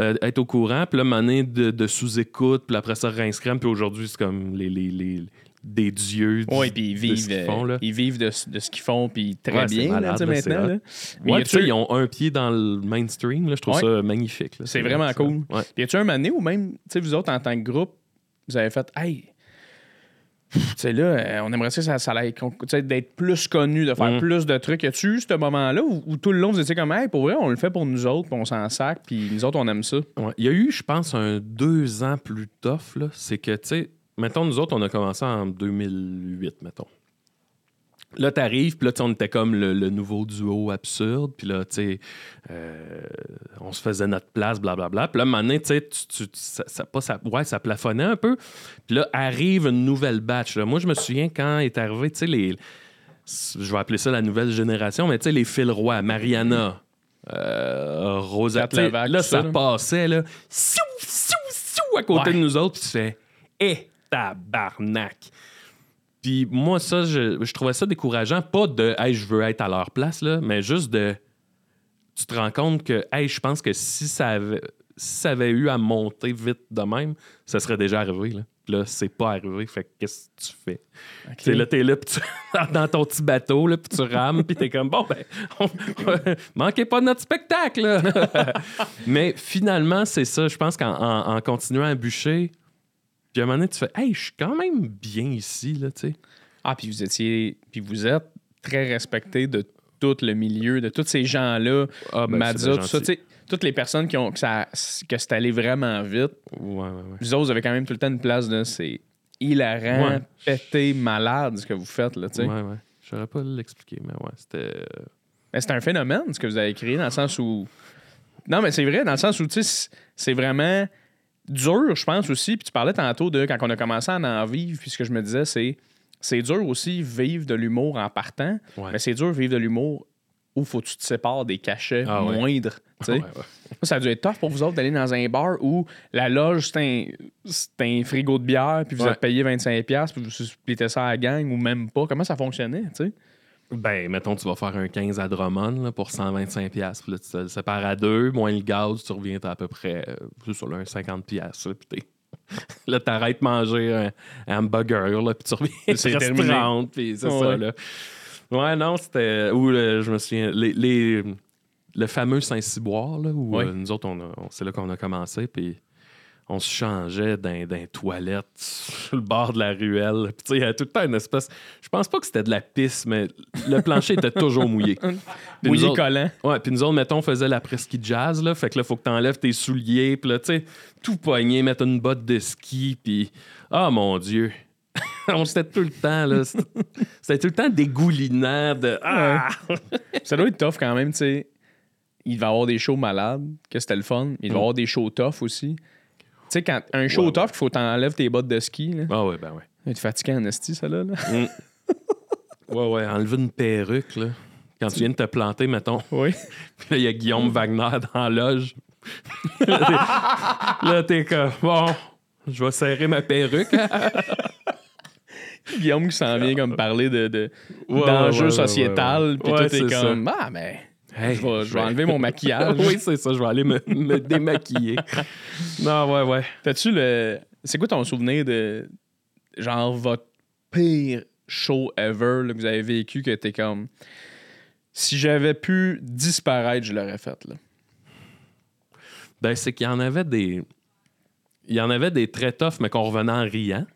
euh, être au courant. Puis là, maner de, de sous-écoute. Puis après ça, rince crème. Puis aujourd'hui, c'est comme les, les, les- des dieux. du- puis ils de vivent, ce qu'ils euh, font, là. ils vivent de, de ce qu'ils font, puis très Ouais, bien, là, malade, maintenant. là. Mais Ouais, tu ils ont un pied dans le mainstream. Là, je trouve ça magnifique. C'est vraiment ça. cool. Y a-tu un donné où même, tu sais, vous autres, en tant que groupe, vous avez fait, hey, tu sais, là, euh, on aimerait ça, ça, d'être plus connu, de faire Mhm. plus de trucs. Y a-tu ce moment-là où, où tout le long, vous étiez comme, hey, pour vrai, on le fait pour nous autres, puis on s'en sac, puis nous autres, on aime ça? Ouais. Il y a eu, je pense, un deux ans plus tough. là. C'est que, tu sais, mettons, nous autres, on a commencé en 2008, mettons. Là, t'arrives, puis là, on était comme le, le nouveau duo absurde, puis là, tu sais, euh, on se faisait notre place, blablabla. Puis là, maintenant, tu sais, tu- ça, ça- pas ça, ouais, ça plafonnait un peu. Puis là, arrive une nouvelle batch. là. Moi, je me souviens quand est arrivé, tu sais, les. Je vais appeler ça la nouvelle génération, mais tu sais, les fils rois, Mariana, euh, Rosa. Là, ça, ça là. passait, là, siou, siou, siou, à côté Ouais. de nous autres, puis tu fais, eh, tabarnak. Puis moi, ça, je, je trouvais ça décourageant. Pas de, hey, je veux être à leur place, là, mais juste de. Tu te rends compte que, hey, je pense que si ça avait, si ça avait eu à monter vite de même, ça serait déjà arrivé, là. Là, c'est pas arrivé. Fait que qu'est-ce que tu fais? Tu sais, là, t'es là, puis tu- dans ton petit bateau, là, puis tu rames, puis t'es comme, bon, ben, on- manquez pas de notre spectacle, là. Mais finalement, c'est ça. Je pense qu'en en, en continuant à bûcher, puis à un moment donné, tu fais, hey, je suis quand même bien ici, là, tu sais. Ah, puis vous étiez, puis vous êtes très respecté de tout le milieu, de tous ces gens-là, Ah, ben, Madza, tout ça, tu sais, toutes les personnes qui ont, que, ça, que c'est allé vraiment vite. Ouais, ouais, ouais. Vous autres, vous avez quand même tout le temps une place de c'est hilarant, Ouais. pété, malade ce que vous faites, là, tu sais. Ouais, ouais. Je saurais pas l'expliquer, mais ouais, c'était. euh, Mais c'est un phénomène, ce que vous avez créé, dans le sens où. Non, mais c'est vrai, dans le sens où, tu sais, c'est vraiment dur, je pense aussi. Puis tu parlais tantôt de quand on a commencé à en vivre, puis ce que je me disais, c'est. C'est dur aussi vivre de l'humour en partant, Ouais. mais c'est dur vivre de l'humour où faut que tu te sépares des cachets Ah moindres. Ouais, ouais. Ça a dû être tough pour vous autres d'aller dans un bar où la loge, c'est un, frigo de bière, puis vous êtes payé 25$, puis vous splittez ça à la gang ou même pas. Comment ça fonctionnait, tu sais? Ben, mettons, tu vas faire un 15 à Drummond là, pour 125$. piastres. Puis là, tu te le sépares à deux, moins le gaz, tu reviens à, à peu près euh, juste sur là, un 50$. piastres, Là, puis là, t'arrêtes de manger un, un hamburger, là, puis tu reviens C'est il te reste terminé. 30, puis c'est Ouais. ça, là. Ouais, non, c'était... Ou, euh, je me souviens, les, les- le fameux Saint-Cyboire, là, où euh, nous autres, on on- c'est là qu'on a commencé, puis on se changeait dans, les toilettes sur le bord de la ruelle. Puis, tu sais, il y avait tout le temps une espèce... Je pense pas que c'était de la pisse, mais le plancher était toujours mouillé. Mouillé autres- collant. Ouais, puis nous autres, mettons, on faisait la presqu'île jazz, là. Fait que là, faut que t'enlèves tes souliers, puis là, tu sais, tout poigné, mettre une botte de ski, puis... Ah, mon Dieu! on s'était tout le temps, là. C'était tout le temps dégoulinant de... Ah! Ça doit être tough quand même, tu sais. Il va y avoir des shows malades, que c'était le fun. Il va y avoir des shows tough aussi. Tu sais, quand un show Mm. Tough, il faut t'enlèves tes bottes de ski. Là. Ah ouais, ben ouais. Tu fatigué en esti, ça là. là. Ouais, ouais, enlever une perruque, là. Quand tu viens de te planter, mettons. Oui. Puis là, il y a Guillaume Wagner dans la loge. là, t'es- t'es comme, bon, je vais serrer ma perruque. Guillaume qui s'en vient comme parler de, de Ouais, d'enjeux ouais, sociétal. Puis est c'est comme, ah, mais Hey, je vais, je vais enlever mon maquillage. oui, c'est ça, je vais aller me, me démaquiller. non, ouais, ouais. T'as-tu le. C'est quoi ton souvenir de. Genre, votre pire show ever là, que vous avez vécu que t'es comme. Si j'avais pu disparaître, je l'aurais fait. Là? Ben, c'est qu'il y en avait des. Il y en avait des très toughs, mais qu'on revenait en riant.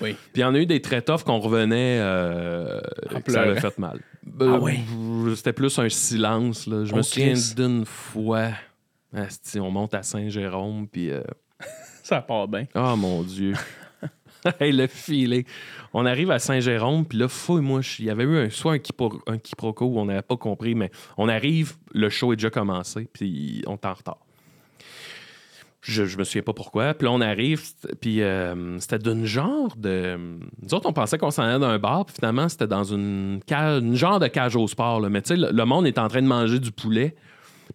Oui. Puis il y en a eu des très toughs qu'on revenait. Euh, En que ça avait fait mal. Ah? Euh, C'était plus un silence. Là. Je me Oh, souviens d'une fois. asti, on monte à Saint-Jérôme, puis. euh, Ça part bien. Oh mon Dieu. hey, le filet. On arrive à Saint-Jérôme, puis là, fouille-moi, il y avait eu un, soit un, un quiproquo où on n'avait pas compris, mais on arrive, le show est déjà commencé, puis on est en retard. Je, je me souviens pas pourquoi. Puis là, on arrive, puis euh, c'était d'une genre de. Nous autres, on pensait qu'on s'en allait d'un bar, puis finalement, c'était dans une, cage, une genre de cage au sport. là. Mais tu sais, le, le monde est en train de manger du poulet.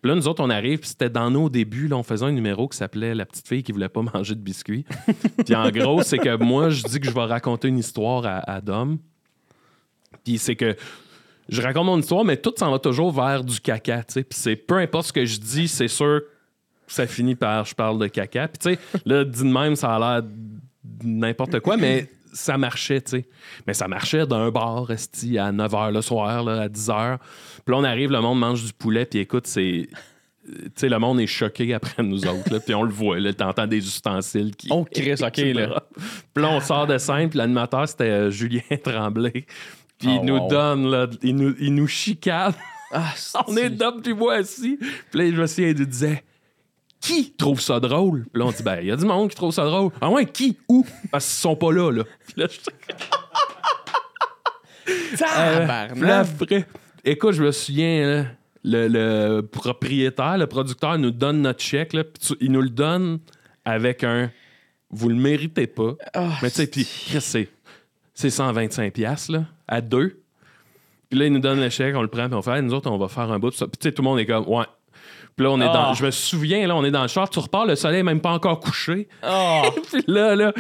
Puis là, nous autres, on arrive, puis c'était dans nos débuts, là, on faisait un numéro qui s'appelait La petite fille qui voulait pas manger de biscuits. puis en gros, c'est que moi, je dis que je vais raconter une histoire à, à Dom. Puis c'est que je raconte mon histoire, mais tout s'en va toujours vers du caca, tu sais. Puis c'est peu importe ce que je dis, c'est sûr que ça finit par je parle de caca. Puis tu sais, là, dit de même, ça a l'air n'importe quoi, mais ça marchait, tu sais. Mais ça marchait d'un bar, esti, à 9h le soir, là, à 10h. Puis là, on arrive, le monde mange du poulet, puis écoute, c'est... Tu sais, le monde est choqué après nous autres, là, puis on le voit, là, t'entends des ustensiles qui... Oh, Chris, ok, là. Puis là, on sort de scène, puis l'animateur, c'était euh, Julien Tremblay. Puis Oh, il nous wow. donne, là, il nous, il nous chicane. Ah, on est Dom puis moi assis. Puis là, je me souviens, il nous disait Qui trouve ça drôle? Puis là, on dit Ben, il y a du monde qui trouve ça drôle. Ah ouais, qui? Où? Parce qu'ils sont pas là, là. Puis là, je-. Puis là, après, écoute, je me souviens, là, le, le propriétaire, le producteur nous donne notre chèque, là, puis tu- il nous le donne avec un Vous le méritez pas. Ah, Mais tu sais, puis c'est, c'est 125$, piastres, là, à deux. Puis là, il nous donne le chèque, on le prend, puis on fait, Hey, nous autres, on va faire un bout de ça. Puis tu sais, tout le monde est comme, ouais. Puis là, on est Ah. dans. Je me souviens, là, on est dans le char, tu repars, le soleil est même pas encore couché. Oh. puis là, là,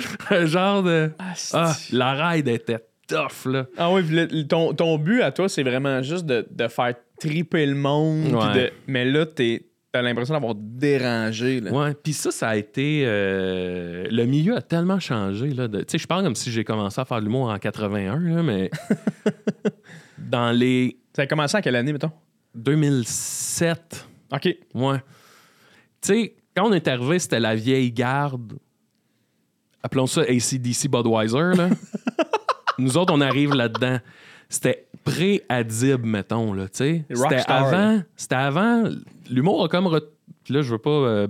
genre de. Ah, Ah, la ride était tough, là. Ah oui, le- ton, ton but à toi, c'est vraiment juste de, de faire triper le monde. puis Ouais. de- mais là, t'es- t'as l'impression d'avoir dérangé. Là. Ouais, puis ça, ça a été. euh, le milieu a tellement changé. là, de- Tu sais, je parle comme si j'ai commencé à faire de l'humour en 81, là, mais. dans les Ça a commencé en quelle année, mettons? 2007. OK. Ouais. Tu sais, quand on est arrivé, c'était la vieille garde. Appelons ça ACDC Budweiser, là. Nous autres, on arrive là-dedans. C'était pré-Adib, mettons, là, tu sais. C'était avant... C'était avant... L'humour a comme... re- là, je veux pas euh,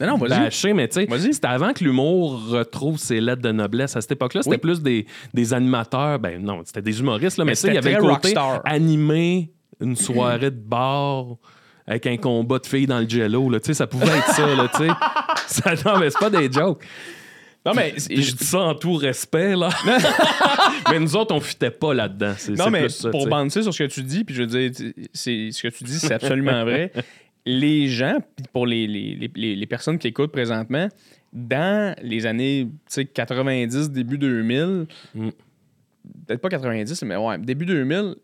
Non, non, vas-y. bâcher, mais tu sais, Vas-y. c'était avant que l'humour retrouve ses lettres de noblesse. À cette époque-là, c'était Oui. plus des, des animateurs. Ben non, c'était des humoristes, là, mais, Mais tu sais, il y avait le côté rockstar. animé, une soirée de bar avec un combat de filles dans le jello. Là, ça pouvait être ça, là, tu sais. Ça- non, mais c'est pas des jokes. Non, mais Puis je dis ça en tout respect, là. mais nous autres, on fitait pas là-dedans. Non, c'est mais plus ça, pour banter sur ce que tu dis, puis je veux dire, c'est, ce que tu dis, c'est absolument vrai. Les gens, pour les, les, les- les- personnes qui écoutent présentement, dans les années tu sais, 90, début 2000, Mm. peut-être pas 90, mais ouais, début 2000,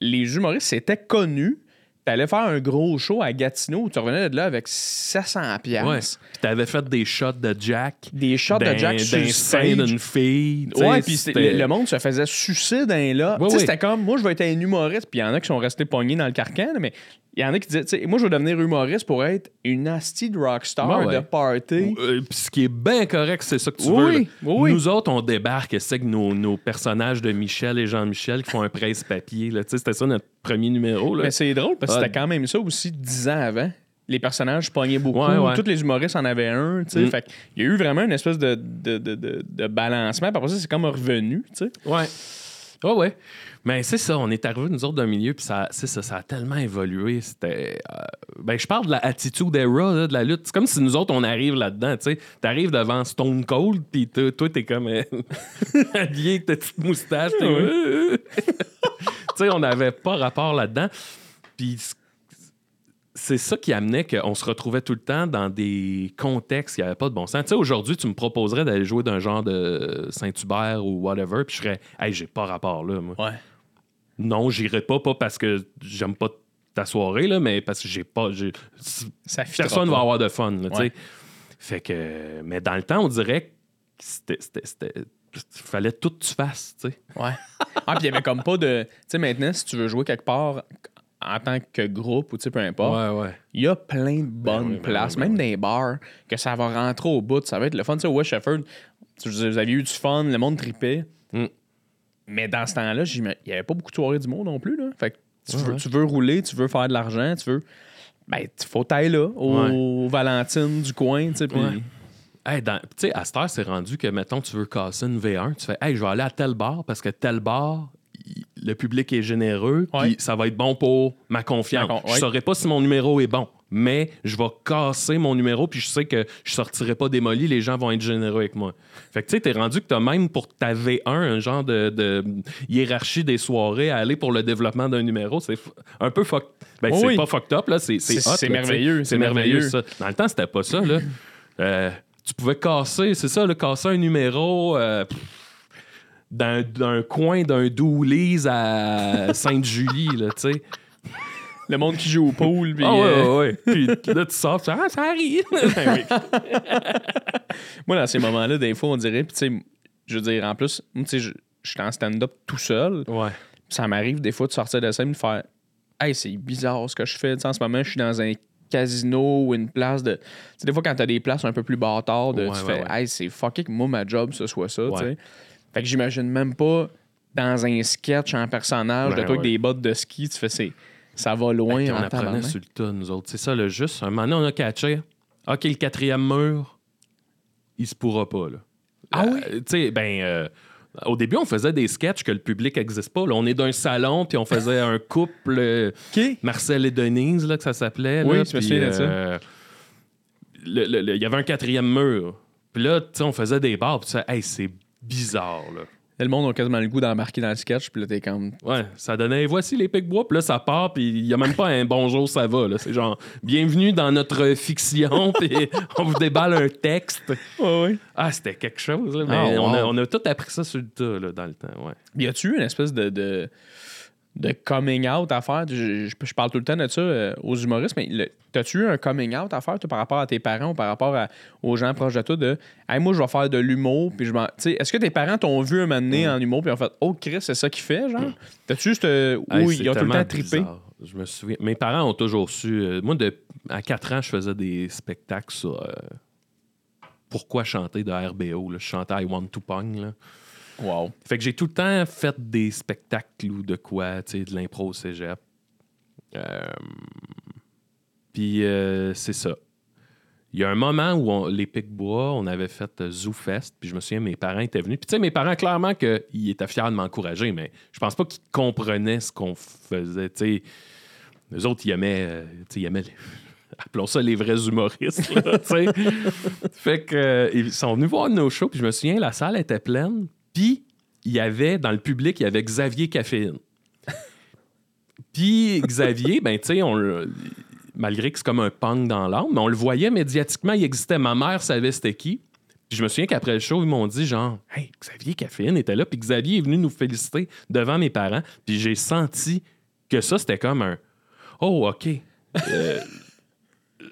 les humoristes c'était connu. T'allais faire un gros show à Gatineau, tu revenais de là avec 700 piastres. Ouais. Puis t'avais fait des shots de Jack. Des shots de Jack sur le stage. d'une fille. Ouais, puis c'était- le, le monde se faisait sucer d'un là. Ouais, Tu sais, ouais. C'était comme, moi, je vais être un humoriste, puis il y en a qui sont restés pognés dans le carcan, là, mais il y en a qui disaient, tu sais, moi, je vais devenir humoriste pour être une asti de rockstar Ouais, ouais. de party. Euh, puis ce qui est bien correct, c'est ça que tu Oui, veux. là. oui, oui. Nous autres, on débarque, c'est que nos, nos personnages de Michel et Jean-Michel qui font un presse-papier. C'était ça notre premier numéro. Là. Mais c'est drôle, parce que Ah. c'était quand même ça aussi dix ans avant. Les personnages pognaient beaucoup. Ouais, ouais. Tous les humoristes en avaient un. Mm. Fait qu'il y a eu vraiment une espèce de, de, de, de- de balancement. Ça, c'est comme revenu, tu sais. Ouais. Ouais, ouais. Mais c'est ça, on est arrivé nous autres d'un milieu, puis ça, c'est ça, ça a tellement évolué. C'était. euh, ben, je parle de la attitude era, là, de la lutte. C'est comme si nous autres, on arrive là-dedans, tu sais. T'arrives devant Stone Cold, puis toi, t'es comme. euh, habillé avec ta petite moustache. tu sais, on n'avait pas rapport là-dedans. Puis c'est ça qui amenait qu'on se retrouvait tout le temps dans des contextes qui n'avaient pas de bon sens. Tu sais, aujourd'hui, tu me proposerais d'aller jouer d'un genre de Saint-Hubert ou whatever, puis je serais, hey, j'ai pas rapport là, moi. Ouais. Non, j'irai pas, pas parce que j'aime pas ta soirée, là, mais parce que j'ai pas. j'ai- Ça Personne va avoir de fun, là. Ouais. Fait que. Mais dans le temps, on dirait que c'était. c'était- c'était- fallait tout que tu fasses, tu sais. Ouais. Ah, puis il y avait comme pas de. Tu sais, maintenant, si tu veux jouer quelque part en tant que groupe ou tu sais, peu importe, ouais. il y a plein de bonnes oui, ben places, ben même les bars, que ça va rentrer au bout. Ça va être le fun. Tu sais, au West Shefford, vous aviez eu du fun, le monde tripait. Mm. Mais dans ce temps-là, il n'y avait pas beaucoup de soirées du monde non plus. Là. Fait que tu, Ouais, veux, ouais. tu veux rouler, tu veux faire de l'argent, tu veux. Ben, il faut tailler là, au Valentine du coin, tu sais. puis- Ouais. Hey, dans- tu sais, à cette heure, c'est rendu que, mettons, tu veux casser une V1, tu fais, hey, je vais aller à tel bar parce que tel bar, le public est généreux, Ouais. puis ça va être bon pour ma confiance. Je ouais. saurais pas si mon numéro est bon, mais je vais casser mon numéro, puis je sais que je sortirai pas démoli, les gens vont être généreux avec moi. Fait que, tu sais, t'es rendu que t'as même pour ta V1 un genre de, de hiérarchie des soirées à aller pour le développement d'un numéro. C'est un peu fuck. Ben, Oh c'est oui. pas fucked up, là, c'est c'est merveilleux, C'est merveilleux, ça. Dans le temps, c'était pas ça, là. Euh, tu pouvais casser, c'est ça, là, casser un numéro euh, pff, d'un, coin d'un doulise à Sainte-Julie, là, tu sais. Le monde qui joue au pool. puis, Ah ouais, euh, ouais, ouais. Puis là, tu sors, tu ah, ça arrive. Ben. Moi, dans ces moments-là, des fois, on dirait, puis tu sais, je veux dire, en plus, tu sais, je je suis en stand-up tout seul. Ouais. Ça m'arrive des fois de sortir de scène et de faire Hey, c'est bizarre ce que je fais. En ce moment, je suis dans un casino ou une place de. Tu sais, des fois, quand t'as des places un peu plus bâtards, de, Ouais, tu ouais, fais. Hey, c'est fucké que moi, ma job, ce soit ça. tu Ouais. sais. Fait que j'imagine même pas dans un sketch en personnage de Ouais, toi avec des bottes de ski, tu fais c'est. Ça va loin Puis on en apprenait tabarnak. sur le tas, nous autres. C'est ça, le juste. Un moment donné, on a catché. OK, le quatrième mur, il se pourra pas, là. Ah Euh, oui? Tu sais, ben... euh, au début, on faisait des sketchs que le public n'existe pas. là. On est d'un salon, puis on faisait un couple, euh. Marcel et Denise, là, que ça s'appelait. Oui, là, je me puis, ça. euh, Il y avait un quatrième mur. Puis là, tu sais, on faisait des bars, puis tu sais, hey, c'est bizarre, là. Là, le monde a quasiment le goût d'embarquer dans le sketch, puis là, t'es comme. Ouais, ça donnait voici les pics-bois, puis là, ça part, puis il n'y a même pas un bonjour, ça va. là. C'est genre bienvenue dans notre fiction, puis on vous déballe un texte. Ouais, ouais. Ah, c'était quelque chose, là, mais Ah, on, a, on a tout appris ça sur le tas, là, dans le temps. Ouais. Y a-tu eu une espèce de, de, de coming out à faire? Je, je- je parle tout le temps de ça euh, aux humoristes, mais t'as-tu eu un coming out à faire toi, par rapport à tes parents ou par rapport à- aux gens proches de toi de hey, moi je vais faire de l'humour puis je Est-ce que tes parents t'ont vu un moment donné en humour puis ont fait Oh Chris, c'est ça qu'il fait, genre? T'as-tu juste euh, Hey, où ils ont tout le temps trippé? bizarre. Je me souviens. Mes parents ont toujours su. euh, moi, de, à 4 ans, je faisais des spectacles sur euh, Pourquoi chanter de RBO. là? Je chantais I Want to Pong. Là. Wow. Fait que j'ai tout le temps fait des spectacles ou de quoi, tu sais, de l'impro au cégep. Euh, Puis euh, c'est ça. Il y a un moment où on- les Pic-Bois, on avait fait euh, Zoo Fest, puis je me souviens, mes parents étaient venus. Puis tu sais, mes parents, clairement, qu'ils étaient fiers de m'encourager, mais je pense pas qu'ils comprenaient ce qu'on faisait. Tu sais, eux autres, ils aimaient, euh, tu sais, ils aimaient les- appelons ça les vrais humoristes. là, tu sais. fait que euh, ils sont venus voir nos shows, puis je me souviens, la salle était pleine, puis il y avait, dans le public, il y avait Xavier Caféine. Puis Xavier, ben tu sais, on malgré que c'est comme un punk dans l'âme, mais on le voyait médiatiquement, il existait. Ma mère savait c'était qui. Puis je me souviens qu'après le show, ils m'ont dit genre, hey, Xavier Caféine était là, puis Xavier est venu nous féliciter devant mes parents. Puis j'ai senti que ça, c'était comme un, oh, OK. Euh, tu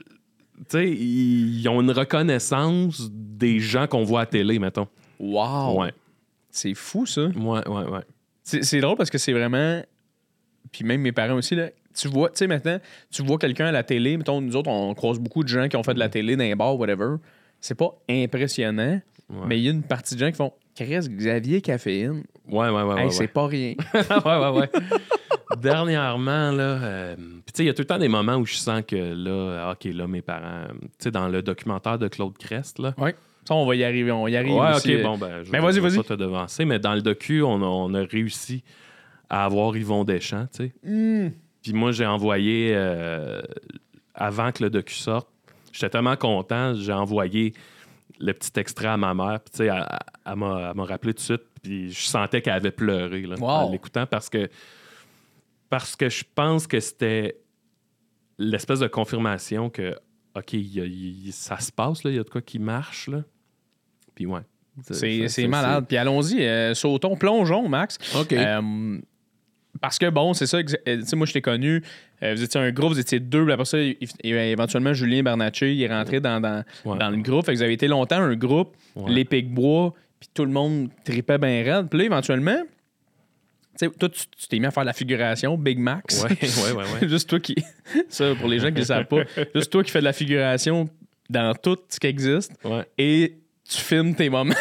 sais, ils ils ont une reconnaissance des gens qu'on voit à télé, mettons. Wow! Ouais, C'est fou, ça. ouais, ouais, ouais. C'est c'est drôle parce que c'est vraiment. Puis même mes parents aussi, là. Tu vois, tu sais, maintenant, tu vois quelqu'un à la télé. Mettons, nous autres, on croise beaucoup de gens qui ont fait de la télé dans les bars, whatever. C'est pas impressionnant, Ouais. mais il y a une partie de gens qui font Chris Xavier Caféine. Ouais, ouais, ouais. Hey, ouais, c'est ouais. pas rien. ouais, ouais, ouais. Dernièrement, là, euh, puis tu sais, il y a tout le temps des moments où je sens que là, OK, là, mes parents, tu sais, dans le documentaire de Claude Crest, là. ouais. Ça, on va y arriver. On y arrive. Ouais, aussi. OK, bon, ben, je vais- vas-y, vas-y. pas te devancer, mais dans le docu, on a, on a réussi à avoir Yvon Deschamps, tu sais. Hmm. Puis moi, j'ai envoyé, euh, avant que le docu sorte, j'étais tellement content, j'ai envoyé le petit extrait à ma mère. Puis, tu sais, elle, elle m'a elle m'a rappelé tout de suite. Puis, je sentais qu'elle avait pleuré là, Wow. en l'écoutant parce que, parce que je pense que c'était l'espèce de confirmation que, OK, y a- ça se passe, là, il y a de quoi qui marche. Là. Puis, ouais. C'est c'est malade. Puis allons-y, euh, sautons, plongeons, Max. OK. Euh, parce que bon, c'est ça, euh, tu sais, moi je t'ai connu, euh, vous étiez un groupe, vous étiez deux, puis après ça, éventuellement Julien Bernatchez, il est rentré dans, dans, Ouais. dans le groupe, fait que vous avez été longtemps un groupe, Ouais. les Pic-Bois, puis tout le monde tripait bien raide. Puis là, éventuellement, tu sais, toi, tu tu t'es mis à faire la figuration, Big Max. Ouais, ouais, ouais, ouais. juste toi qui. Ça, pour les gens qui ne le savent pas, juste toi qui fais de la figuration dans tout ce qui existe ouais. et tu filmes tes moments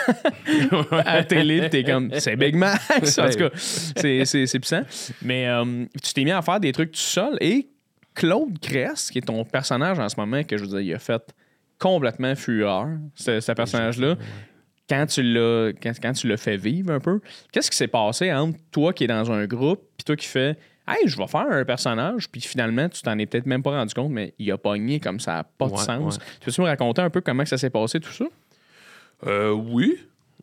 à la télé, t'es comme, c'est Big Max. En tout cas, c'est, puissant. Mais euh, tu t'es mis à faire des trucs tout seul et Claude Cress, qui est ton personnage en ce moment, que je veux dire, il a fait complètement fureur, ce, ce personnage-là. Quand tu l'as quand, quand tu l'as fait vivre un peu, qu'est-ce qui s'est passé entre toi qui es dans un groupe puis toi qui fais Hey, je vais faire un personnage, puis finalement, tu t'en es peut-être même pas rendu compte, mais il a pogné comme ça n'a pas de sens. ouais. Tu peux-tu me raconter un peu comment ça s'est passé, tout ça? Euh, oui.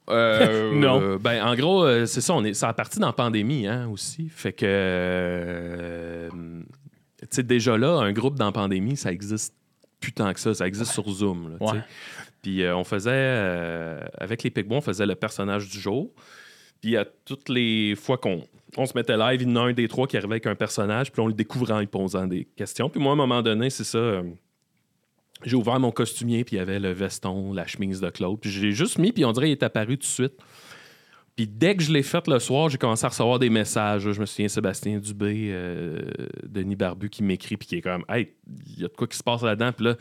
Euh, Non. ben, en gros, euh, c'est ça, on est, ça a parti dans la pandémie hein, aussi. Fait que, euh, tu sais, déjà là, un groupe dans la pandémie, ça existe plus tant que ça. Ça existe sur Zoom. là. Ouais. Puis on faisait, avec les Pigbois, on faisait le personnage du jour. Puis à toutes les fois qu'on on se mettait live, il y en a un des trois qui arrivait avec un personnage, puis on le découvrait en lui posant des questions. Puis moi, à un moment donné, c'est ça. J'ai ouvert mon costumier, puis il y avait le veston, la chemise de Claude. Puis j'ai juste mis, puis on dirait qu'il est apparu tout de suite. Puis dès que je l'ai fait le soir, j'ai commencé à recevoir des messages. Je me souviens, Sébastien Dubé, euh, Denis Barbu qui m'écrit, puis qui est comme, hey, il y a de quoi qui se passe là-dedans? Puis là,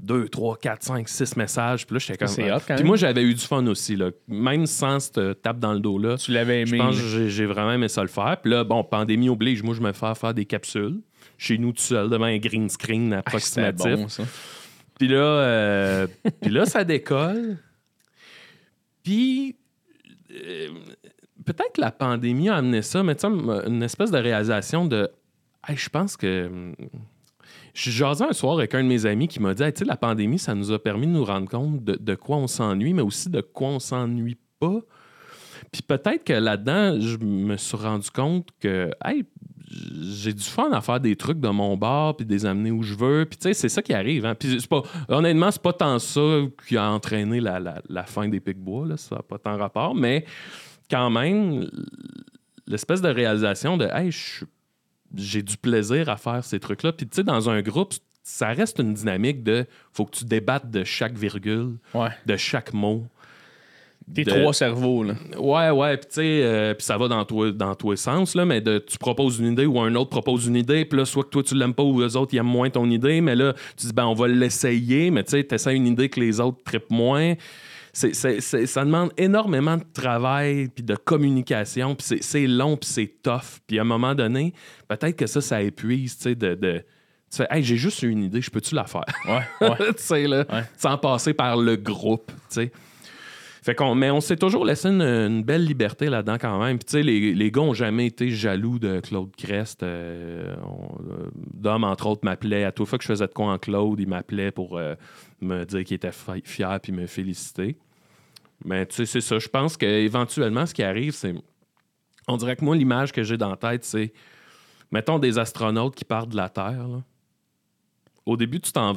2, 3, 4, 5, 6 messages. Puis là, j'étais comme. C'est hot, quand Puis moi, j'avais eu du fun aussi, là. Même sans cette tape dans le dos-là. Tu l'avais Je aimé. pense que j'ai- vraiment aimé ça le faire. Puis là, bon, pandémie oblige, moi, je me fais faire des capsules chez nous tout seul, devant un green screen Ah, approximatif. bon, ça. Puis là, euh, puis là, ça décolle. Puis euh, peut-être que la pandémie a amené ça, mais une espèce de réalisation de Hey, je pense que. Je jasais un soir avec un de mes amis qui m'a dit Hey, tu sais, la pandémie, ça nous a permis de nous rendre compte de, de quoi on s'ennuie, mais aussi de quoi on s'ennuie pas. Puis peut-être que là-dedans, je me suis rendu compte que hey, j'ai du fun à faire des trucs de mon bar puis des amener où je veux. Puis tu sais, c'est ça qui arrive. Hein. Puis pas, honnêtement, c'est pas tant ça qui a entraîné la, la- la fin des Pic-Bois. Là. Ça n'a pas tant rapport. Mais quand même, l'espèce de réalisation de Hey, j'ai du plaisir à faire ces trucs-là. Puis tu sais, dans un groupe, ça reste une dynamique de faut que tu débattes de chaque virgule, Ouais. de chaque mot. Tes de- trois cerveaux, là. Ouais, ouais, puis tu sais, euh, puis ça va dans, toi, dans tous les sens, là, mais de, tu proposes une idée ou un autre propose une idée, puis là, soit que toi, tu l'aimes pas ou les autres, ils aiment moins ton idée, mais là, tu dis, ben, on va l'essayer, mais tu sais, tu essaies une idée que les autres trippent moins. C'est, c'est- c'est- ça demande énormément de travail, puis de communication, puis c'est, c'est long, puis c'est tough. Puis à un moment donné, peut-être que ça, ça épuise, tu sais, de... de tu fais, hey, j'ai juste une idée, je peux-tu la faire? Ouais, ouais. tu sais, là, Ouais. sans passer par le groupe, tu sais. Fait qu'on, mais on s'est toujours laissé une, une belle liberté là-dedans quand même. Puis tu sais, les, les gars ont jamais été jaloux de Claude Crest. Euh, euh, Dom, entre autres, m'appelait. À toute fois que je faisais de quoi en Claude, il m'appelait pour euh, me dire qu'il était fi- fier puis me féliciter. Mais tu sais, c'est ça. Je pense qu'éventuellement, ce qui arrive, c'est. On dirait que moi, l'image que j'ai dans la tête, c'est. Mettons des astronautes qui partent de la Terre. là. Au début, tu t'en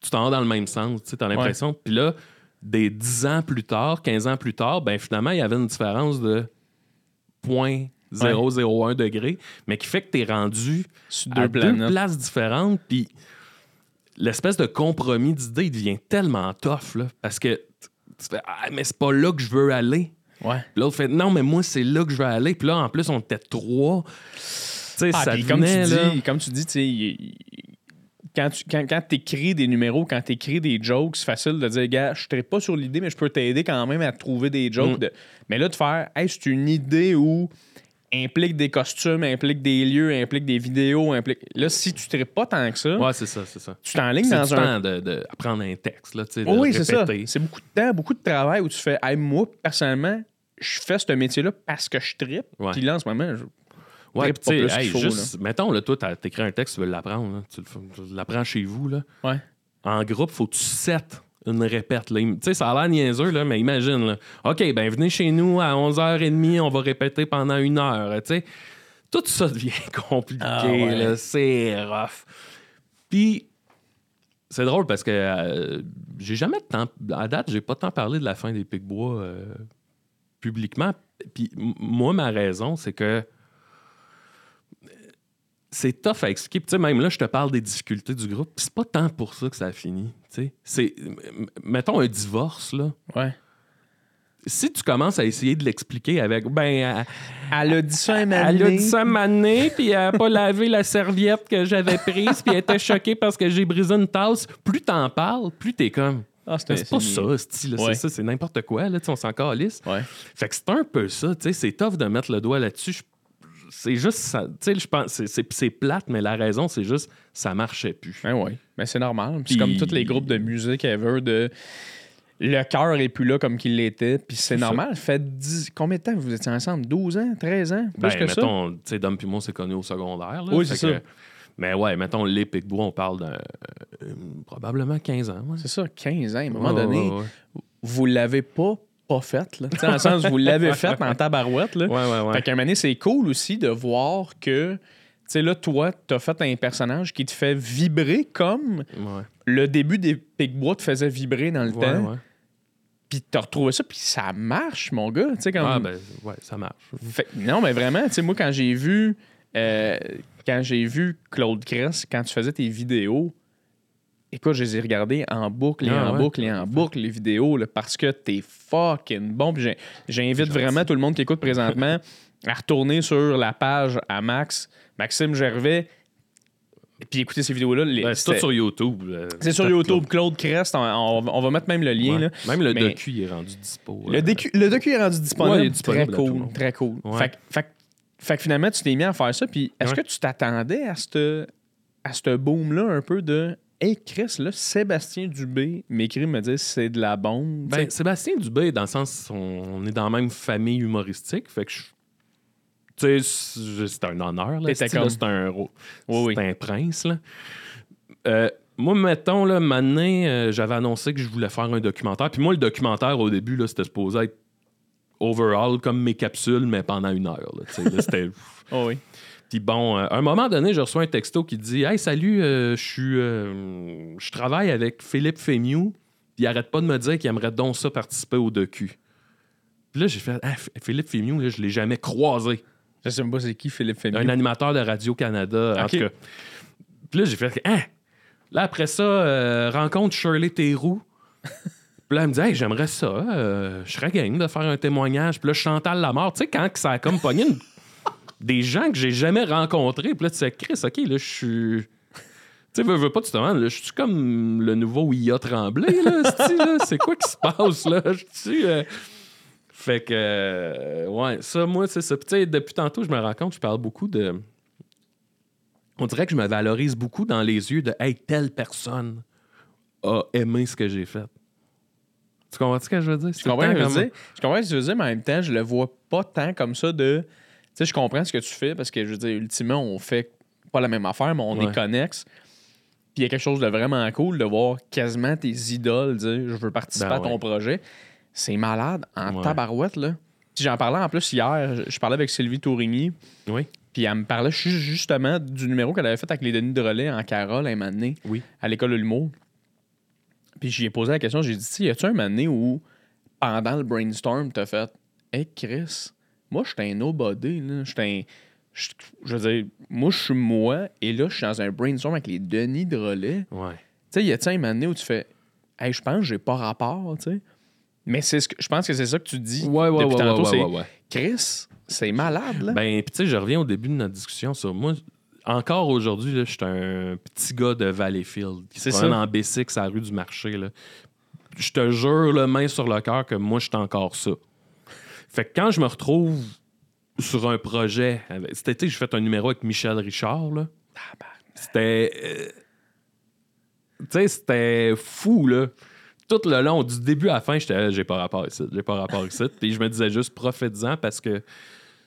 tu t'en vas dans le même sens. Tu as l'impression. Puis là, des 10 ans plus tard, 15 ans plus tard, ben finalement, il y avait une différence de 0.001 degré, mais qui fait que tu es rendu Sur à deux planètes. deux places différentes. Puis l'espèce de compromis d'idée, il devient tellement tough, là, parce que tu fais Ah, mais c'est pas là que je veux aller. Ouais. Puis L'autre fait Non, mais moi, c'est là que je veux aller. Puis là, en plus, on était trois. Tu sais, Ah, ça puis comme tu devenait, là- dis, comme tu dis, tu sais, il- il- quand tu quand, quand écris des numéros, quand tu écris des jokes, c'est facile de dire, gars, je ne pas sur l'idée, mais je peux t'aider quand même à trouver des jokes. Mm. de- Mais là, de faire, hey, c'est une idée où implique des costumes, implique des lieux, implique des vidéos, implique. Là, si tu ne pas tant que ça, Ouais, c'est ça, c'est ça. tu t'enlignes dans du un. temps de, de apprendre un texte, là, tu sais, Oh oui, c'est ça. C'est beaucoup de temps, beaucoup de travail où tu fais, hey, moi, personnellement, je fais ce métier-là parce que je trippe. Ouais. Puis là, en ce moment, je- Ouais, tu sais, hey, juste, mettons, là, toi, t'as écrit un texte, tu veux l'apprendre, là, tu, le fais- tu l'apprends chez vous, là. Ouais. En groupe, faut que tu settes une répète, là. Tu sais, ça a l'air niaiseux, là, mais imagine, là. OK, ben venez chez nous à 11h30, on va répéter pendant une heure, tu sais. Tout ça devient compliqué, Ah ouais. là, c'est rough. Puis, c'est drôle parce que euh, j'ai jamais tant, à date, j'ai pas tant parlé de la fin des Picbois euh, publiquement. Puis moi, ma raison, c'est que c'est tough à expliquer. Puis, tu sais, même là, je te parle des difficultés du groupe. C'est pas tant pour ça que ça a fini. tu sais. C'est, mettons un divorce, là. ouais. Si tu commences à essayer de l'expliquer avec, ben, elle, a dit ça un elle a dit ça mané, puis elle a pas lavé la serviette que j'avais prise, puis elle était choquée parce que j'ai brisé une tasse. Plus t'en parles, plus t'es comme. Ah, c'est pas ça, style, Ouais. c'est ça, c'est n'importe quoi, là, on s'en calisse. Ouais. Fait que c'est un peu ça, tu sais, c'est tough de mettre le doigt là-dessus. Je- C'est juste tu sais, je pense, c'est- plate, mais la raison, c'est juste, ça marchait plus. Ben oui, mais c'est normal. C'est comme tous les groupes de musique ever de le cœur est plus là comme qu'il l'était, puis c'est ça. normal. Fait 10... combien de temps vous étiez ensemble? 12 ans, 13 ans, plus Ben, que ça? mettons, tu sais, Dom puis moi, connus au secondaire. là, Oui, c'est que- ça. Mais ouais, mettons, les Picbois, on parle d'un. euh, probablement 15 ans. ouais. C'est ça, 15 ans. À un moment Ouais, donné, ouais. vous l'avez pas pas fait là. Tu sais, dans le sens vous l'avez fait en tabarouette là. Ouais, ouais, ouais. Fait qu'à un moment donné, c'est cool aussi de voir que tu sais là toi, t'as fait un personnage qui te fait vibrer comme le début des Picbois te faisait vibrer dans le temps. Puis t'as retrouvé ça, puis ça marche, mon gars. Tu sais, comme... Ah, ben, ouais, ça marche. Fait- non, mais vraiment, tu sais, moi, quand j'ai vu... euh, quand j'ai vu Claude Cress, quand tu faisais tes vidéos, écoute, je les ai regardées en boucle et Ah en ouais? boucle et en boucle, les vidéos, là, parce que t'es fucking bon. Puis j'invite vraiment tout le monde qui écoute présentement à retourner sur la page à Max, Maxime Gervais, puis écouter ces vidéos-là. Ben, c'est tout sur YouTube. euh, c'est sur YouTube, Claude Crest. On, on- on va mettre même le lien. Ouais. Là. Même le Mais- docu est rendu dispo. Le, euh, docu, le docu est rendu disponible. Ouais, il est disponible très cool. Très cool. Fait, que- fait que- fait que finalement, tu t'es mis à faire ça. Puis est-ce que tu t'attendais à ce à ce boom-là un peu de Hey Chris, là, Sébastien Dubé m'écrit, me dit c'est de la bombe. Ben, Sébastien Dubé, dans le sens, on, on est dans la même famille humoristique, fait que je- Tu sais, c'est un honneur, là. C'est- comme- un, Oui, c'est un prince, là. Euh, moi, mettons, là, maintenant, euh, j'avais annoncé que je voulais faire un documentaire. Puis moi, le documentaire, au début, c'était supposé être overall, comme mes capsules, mais pendant une heure. c'était... Oh oui. Puis bon, euh, à un moment donné, je reçois un texto qui dit Hey, salut, euh, je suis. euh, je travaille avec Philippe Fémiou, puis il arrête pas de me dire qu'il aimerait donc ça participer au docu. Puis là, j'ai fait Ah, Philippe Fémiou, là, je l'ai jamais croisé. Je sais même pas c'est qui Philippe Fémieux. Un animateur de Radio-Canada, en tout cas. Puis là, j'ai fait Ah! Là, après ça, euh, rencontre Shirley Theroux. Puis là, elle me dit Hey, j'aimerais ça. euh, je serais game de faire un témoignage. Puis là, Chantal Lamar, tu sais, quand que ça a comme pogné une- des gens que j'ai jamais rencontrés. Puis là, tu sais, Chris, OK, là, je suis. Tu sais, veux, veux pas, tu te demandes, là, je suis comme le nouveau IA Tremblay, là? C'est quoi qui se passe, là? Je suis. euh, Fait que. euh, ouais, ça, moi, c'est ça. Puis, tu sais, depuis tantôt, je me rends compte, je parle beaucoup de. On dirait que je me valorise beaucoup dans les yeux de, hey, telle personne a aimé ce que j'ai fait. Tu comprends ce que je veux dire? Je comprends, ce que tu veux dire. je comprends ce que tu veux dire, mais en même temps, je le vois pas tant comme ça de. Tu sais, je comprends ce que tu fais parce que, je veux dire, ultimement, on fait pas la même affaire, mais on Ouais. est connexe. Puis il y a quelque chose de vraiment cool de voir quasiment tes idoles dire je veux participer Ben à ton ouais. projet. C'est malade en Ouais. tabarouette, là. Puis j'en parlais en plus hier. Je, parlais avec Sylvie Tourigny. Oui. Puis elle me parlait ju- justement du numéro qu'elle avait fait avec les Denis de relais en Carole un moment donné, Oui. à l'école de l'humour. Puis j'y ai posé la question, j'ai dit, y a-tu un moment donné où, pendant le brainstorm, t'as fait Hey Chris, moi je suis un nobody, là. Je un. Je je veux dire, moi je suis moi, et là je suis dans un brainstorm avec les Denis de relais. Ouais. Tu sais, y a-tu un moment donné où tu fais Hey, je pense que j'ai pas rapport, tu sais? Mais c'est ce que je pense que c'est ça que tu dis Ouais, ouais, depuis ouais, tantôt, ouais, c'est ouais, ouais. Chris, c'est malade, là. Ben, puis tu sais, je reviens au début de notre discussion sur moi. Encore aujourd'hui, je suis un petit gars de Valleyfield qui C'est se promène en B6 à la rue du marché. Là. Je te jure, la main sur le cœur, que moi, je suis encore ça. Fait que quand je me retrouve sur un projet, cet été, j'ai fait un numéro avec Michel Richard. Là. C'était. euh, tu sais, c'était fou, là. Tout le long, du début à la fin, j'étais j'ai pas rapport ici, j'ai pas rapport ici. Puis je me disais juste, profite-en parce que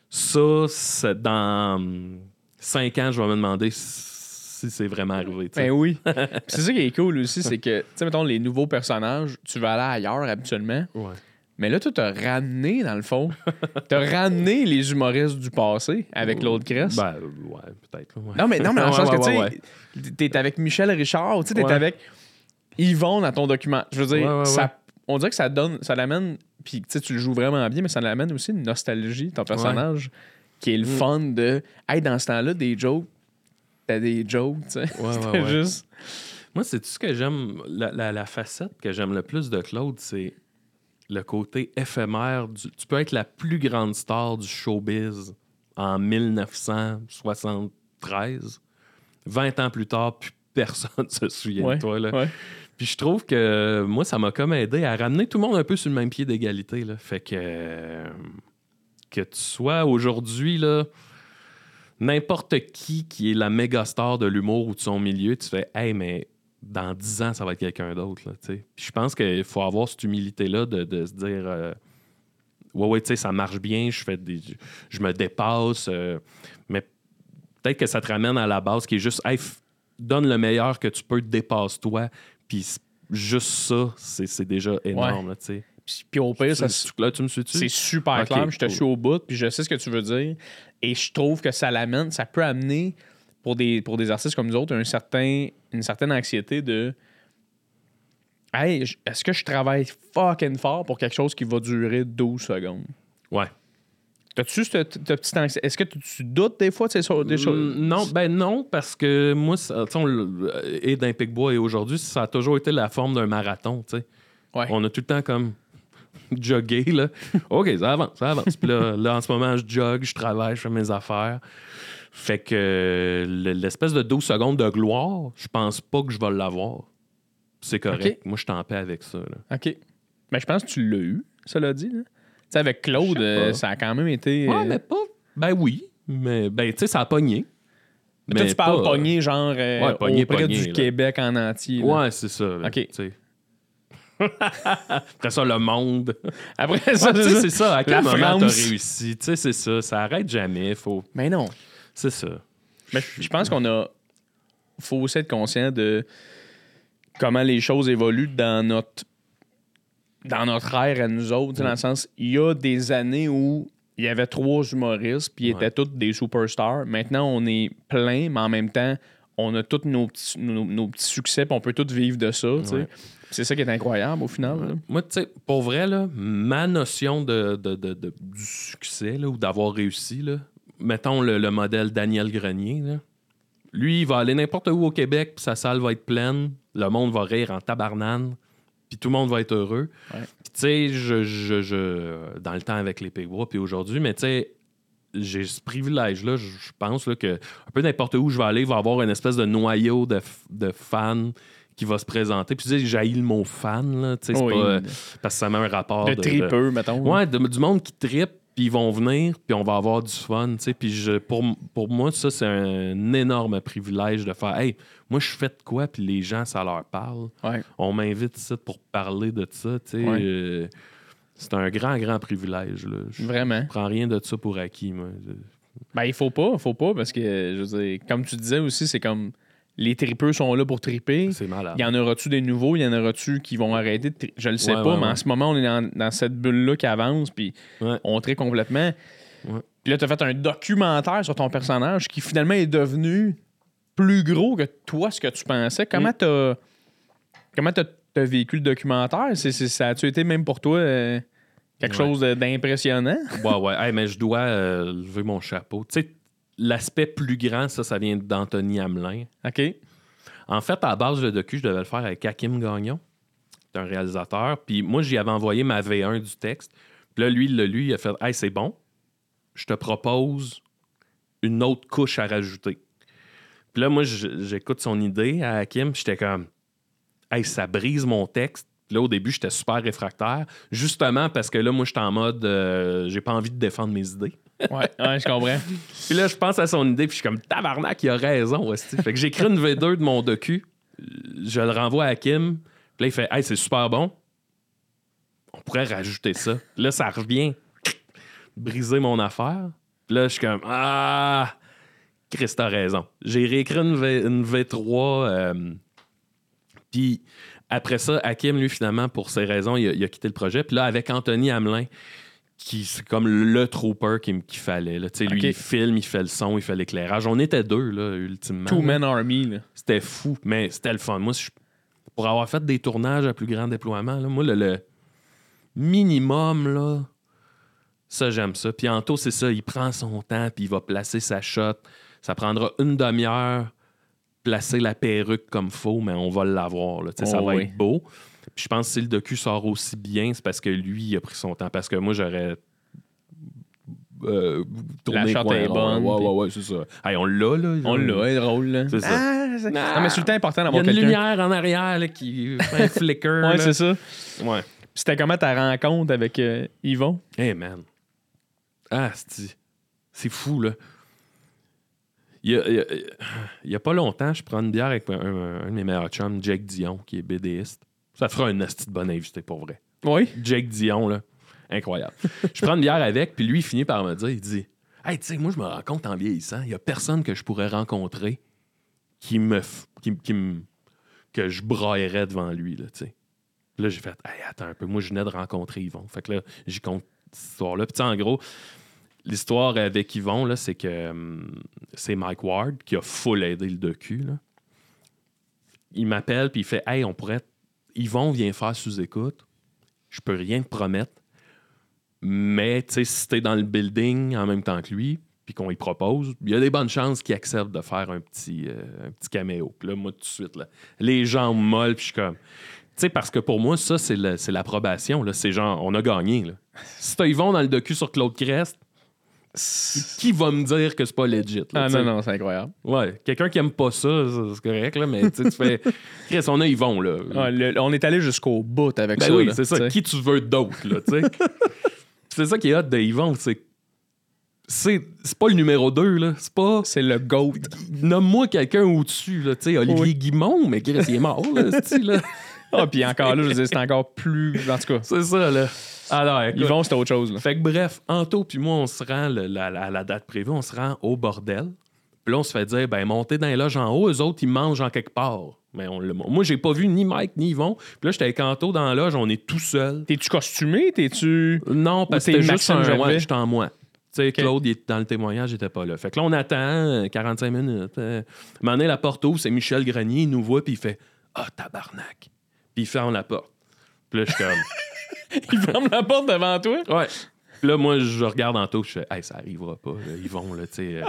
ça, c'est dans hum, cinq ans, je vais me demander si c'est vraiment arrivé. tu sais. Ben oui. C'est ça qui est cool aussi, c'est que, tu sais, mettons, les nouveaux personnages, tu vas aller ailleurs habituellement. Ouais. Mais là, toi, t'as ramené, dans le fond, t'as ramené les humoristes du passé avec l'autre Crest. Ben, ouais, peut-être. ouais. non, mais, non, mais dans le sens ouais, que, tu sais, t'es avec Michel Richard, tu sais, t'es avec Yvon dans ton document. Je veux dire, ça, on dirait que ça donne, ça l'amène, puis tu sais, tu le joues vraiment bien, mais ça l'amène aussi une nostalgie, ton personnage, qui est le Mm. fun de, hey, dans ce temps-là, des jokes, t'as des jokes, tu sais. C'était juste. Moi, c'est tout ce que j'aime. La, la- la facette que j'aime le plus de Claude, c'est le côté éphémère. du- tu peux être la plus grande star du showbiz en 1973. 20 ans plus tard, plus personne se souvient Ouais, de toi. Là. ouais. Puis je trouve que moi, ça m'a comme aidé à ramener tout le monde un peu sur le même pied d'égalité. là. Fait que euh, que tu sois aujourd'hui là, n'importe qui qui est la méga star de l'humour ou de son milieu, tu fais Hey, mais dans 10 ans, ça va être quelqu'un d'autre. je pense qu'il faut avoir cette humilité-là de, de se dire euh, Ouais, ouais, tu sais, ça marche bien, je fais des. Je me dépasse. euh, mais peut-être que ça te ramène à la base qui est juste Hey, donne le meilleur que tu peux, dépasse-toi. Puis juste ça, c'est déjà énorme. sais. Puis, puis au pire, ça? C'est super clair, je te cool. suis au bout, puis je sais ce que tu veux dire. Et je trouve que ça l'amène, ça peut amener pour des, pour des artistes comme nous autres un certain, une certaine anxiété de Hey, est-ce que je travaille fucking fort pour quelque chose qui va durer 12 secondes? Ouais. T'as-tu cette, cette petite anxiété? Est-ce que tu, doutes des fois de ces des choses? Mm, Non, ben non, parce que moi, et d'un Picbois et aujourd'hui, ça a toujours été la forme d'un marathon. tu sais. Ouais. On a tout le temps comme jogué. Là. OK, ça avance, ça avance. Puis là, là, en ce moment, je jogue, je travaille, je fais mes affaires. Fait que le- l'espèce de 12 secondes de gloire, je pense pas que je vais l'avoir. C'est correct. Moi, je suis en paix avec ça. là. OK. Mais je pense que tu l'as eu, cela dit. là. Tu sais, avec Claude, euh, ça a quand même été. Ouais, euh, mais pas. Ben oui. Mais ben, tu sais, ça a pogné. mais toi, tu parles pas- pogné, genre, euh, Ouais, pogné, auprès pogné, du là. Québec en entier. là. Ouais, c'est ça. là, OK. tu sais. Après ça, le monde. Après Ouais, ça, tu sais, c'est ça. À quel moment t'as réussi? Tu sais, c'est ça. Ça arrête jamais. Faut... Mais non. C'est ça. Mais je pense qu'on a. faut aussi être conscient de comment les choses évoluent dans notre dans notre ère à nous autres. Dans le sens, il y a des années où il y avait trois humoristes, puis ils Ouais. étaient tous des superstars. Maintenant, on est plein, mais en même temps, on a tous nos petits, nos, nos petits succès, puis on peut tous vivre de ça. Ouais. C'est ça qui est incroyable au final. là. Moi, tu sais, pour vrai, là, ma notion de, de- de- de- du succès là, ou d'avoir réussi, là, mettons le, le modèle Daniel Grenier, là, lui, il va aller n'importe où au Québec, puis sa salle va être pleine, le monde va rire en tabarnane, puis tout le monde va être heureux. Ouais. Puis, tu sais, je, je- je- dans le temps avec les Pigbois, puis aujourd'hui, mais tu sais, j'ai ce privilège-là, je pense là, que un peu n'importe où je vais aller, il va y avoir une espèce de noyau de, de fans qui va se présenter. Puis tu sais, j'ai le mot fan, là, tu sais, c'est Oui. pas, euh, parce que ça met un rapport de de, tripeux, mettons. Ouais, de- du monde qui trippe, puis ils vont venir, puis on va avoir du fun, tu sais. Puis je- pour, pour moi, ça, c'est un énorme privilège de faire, hey, moi, je fais de quoi, puis les gens, ça leur parle. Ouais. On m'invite ici pour parler de ça, tu sais. Ouais. euh, c'est un grand, grand privilège, là. Je Vraiment. prends rien de ça pour acquis, moi. Ben, il faut pas, faut pas, parce que, je veux dire, comme tu disais aussi, c'est comme les tripeux sont là pour triper. C'est malade. Il y en aura-tu des nouveaux? Il y en aura-tu qui vont arrêter de tri- Je le sais Ouais, pas, ouais, mais en ce moment, on est dans, dans cette bulle-là qui avance, puis on tripe complètement. Puis là, tu as fait un documentaire sur ton personnage qui finalement est devenu plus gros que toi, ce que tu pensais. Comment Mm. t'as comment t'as, t'as vécu le documentaire? C'est, ça a-tu été même pour toi euh, quelque chose d'impressionnant? Ouais, ouais. Hey, mais je dois euh, lever mon chapeau. Tu sais, l'aspect plus grand, ça, ça vient d'Anthony Hamelin. OK. En fait, à la base, le docu, je devais le faire avec Hakim Gagnon. C'est un réalisateur. Puis moi, j'y avais envoyé ma V1 du texte. Puis là, lui, il l'a lu, il a fait Hey, c'est bon. Je te propose une autre couche à rajouter. Puis là, moi, j'écoute son idée à Hakim. J'étais comme Hey, ça brise mon texte. Puis là, au début, j'étais super réfractaire. Justement parce que là, moi, j'étais en mode euh, J'ai pas envie de défendre mes idées. Ouais, ouais, je comprends. Puis là, je pense à son idée, puis je suis comme tabarnak, il a raison. hostie. Fait que j'écris une V2 de mon docu, je le renvoie à Kim, puis là, il fait Hey, c'est super bon. On pourrait rajouter ça. Là, ça revient briser mon affaire. Puis là, je suis comme Ah, Chris, t'as raison. J'ai réécrit une, v, une V3, euh, puis après ça, Hakim, lui, finalement, pour ses raisons, il a, il a quitté le projet. Puis là, avec Anthony Hamelin, qui c'est comme le trooper qu'il fallait. Là. Lui, il filme, il fait le son, il fait l'éclairage. On était deux, là, ultimement. Two là. Man Army. C'était fou, mais c'était le fun. Moi, je- pour avoir fait des tournages à plus grand déploiement, là, moi, le, le minimum, là, ça, j'aime ça. Puis Anto, c'est ça, il prend son temps, puis il va placer sa shot. Ça prendra une demi-heure, placer la perruque comme faux, mais on va l'avoir. sais, ça Oh va oui. être beau. Puis je pense que si le docu sort aussi bien, c'est parce que lui, il a pris son temps. Parce que moi, j'aurais. Euh, tourné shot est bonne, Ouais, ouais, ouais, c'est ça. Hey, on l'a, là. On l'a, c'est drôle, là. C'est ça. Ah, c'est- non, mais c'est le temps important Il y a d'avoir une quelqu'un. lumière en arrière là, qui fait un flicker. Ouais, c'est ça. Ouais. Puis C'était comment ta rencontre avec euh, Yvon? Hey, man. Ah, c'est c'est fou, là. Il y a, il y a- il y a pas longtemps, je prends une bière avec un, un- un de mes meilleurs chums, Jake Dion, qui est BDiste. Ça fera un asti de bon invité, pour vrai. Oui? Jake Dion, là, incroyable. je prends une bière avec, puis lui, il finit par me dire, il dit, « Hey, tu sais, moi, je me rends compte en vieillissant, il y a personne que je pourrais rencontrer qui me... f- Qui, qui me que je braillerais devant lui, là, tu sais. Là, j'ai fait, hey, attends un peu, moi, je venais de rencontrer Yvon. Fait que là, j'y compte cette histoire-là. Puis, tu sais, en gros, l'histoire avec Yvon, là, c'est que hum, c'est Mike Ward qui a full aidé le docu, là. Il m'appelle, puis il fait, hey, on pourrait. Yvon vient faire sous-écoute. Je peux rien te promettre. Mais, tu si t'es dans le building en même temps que lui, puis qu'on y propose, il y a des bonnes chances qu'il accepte de faire un petit, euh, un petit caméo. Là, moi, tout de suite, là, les jambes molles, puis je suis comme. Tu sais, parce que pour moi, ça, c'est l'approbation. C'est genre, on a gagné. Là. Si t'as Yvon dans le docu sur Claude Crest, qui va me dire que c'est pas legit? là, Ah non, non, c'est incroyable. Ouais, quelqu'un qui aime pas ça, c'est correct, là, mais tu fais. Chris, on a Yvon, là. Ah, le- on est allé jusqu'au bout avec Ben ça. oui, c'est ça. Qui tu veux d'autre, là, tu sais? c'est ça qui est hot de Yvon, c'est. C'est c'est pas le numéro 2, là. C'est pas. C'est le GOAT. Nomme-moi quelqu'un au-dessus, là. Tu sais, Olivier Oui. Guimond, mais Chris, il est mort, là? Ah, puis encore là, je veux dire, c'est encore plus. En tout cas, C'est ça, là. Alors, écoute, Yvon, c'était autre chose. Là. Fait que bref, Anto puis moi, on se rend le- la, la- la date prévue, on se rend au bordel. Puis là, on se fait dire, ben, montez dans les loges en haut, eux autres, ils mangent en quelque part. Mais on le- moi, j'ai pas vu ni Mike ni Yvon. Puis là, j'étais avec Anto dans la loge, on est tout seul. T'es-tu costumé? T'es-tu. Non, parce que c'était juste un... Ouais, j'étais en moi. Tu sais, Claude, il est dans le témoignage, il était pas là. Fait que là, on attend euh, 45 minutes. Euh, à un moment donné, la porte ouvre, c'est Michel Grenier, il nous voit, puis il fait « Ah, tabarnak! » Puis il ferme la porte. Puis là, je suis comme... Il ferme la porte devant toi? Ouais. Là, moi, je regarde en tout, je fais, hey, ça arrivera pas. Ils vont, là, tu sais. euh,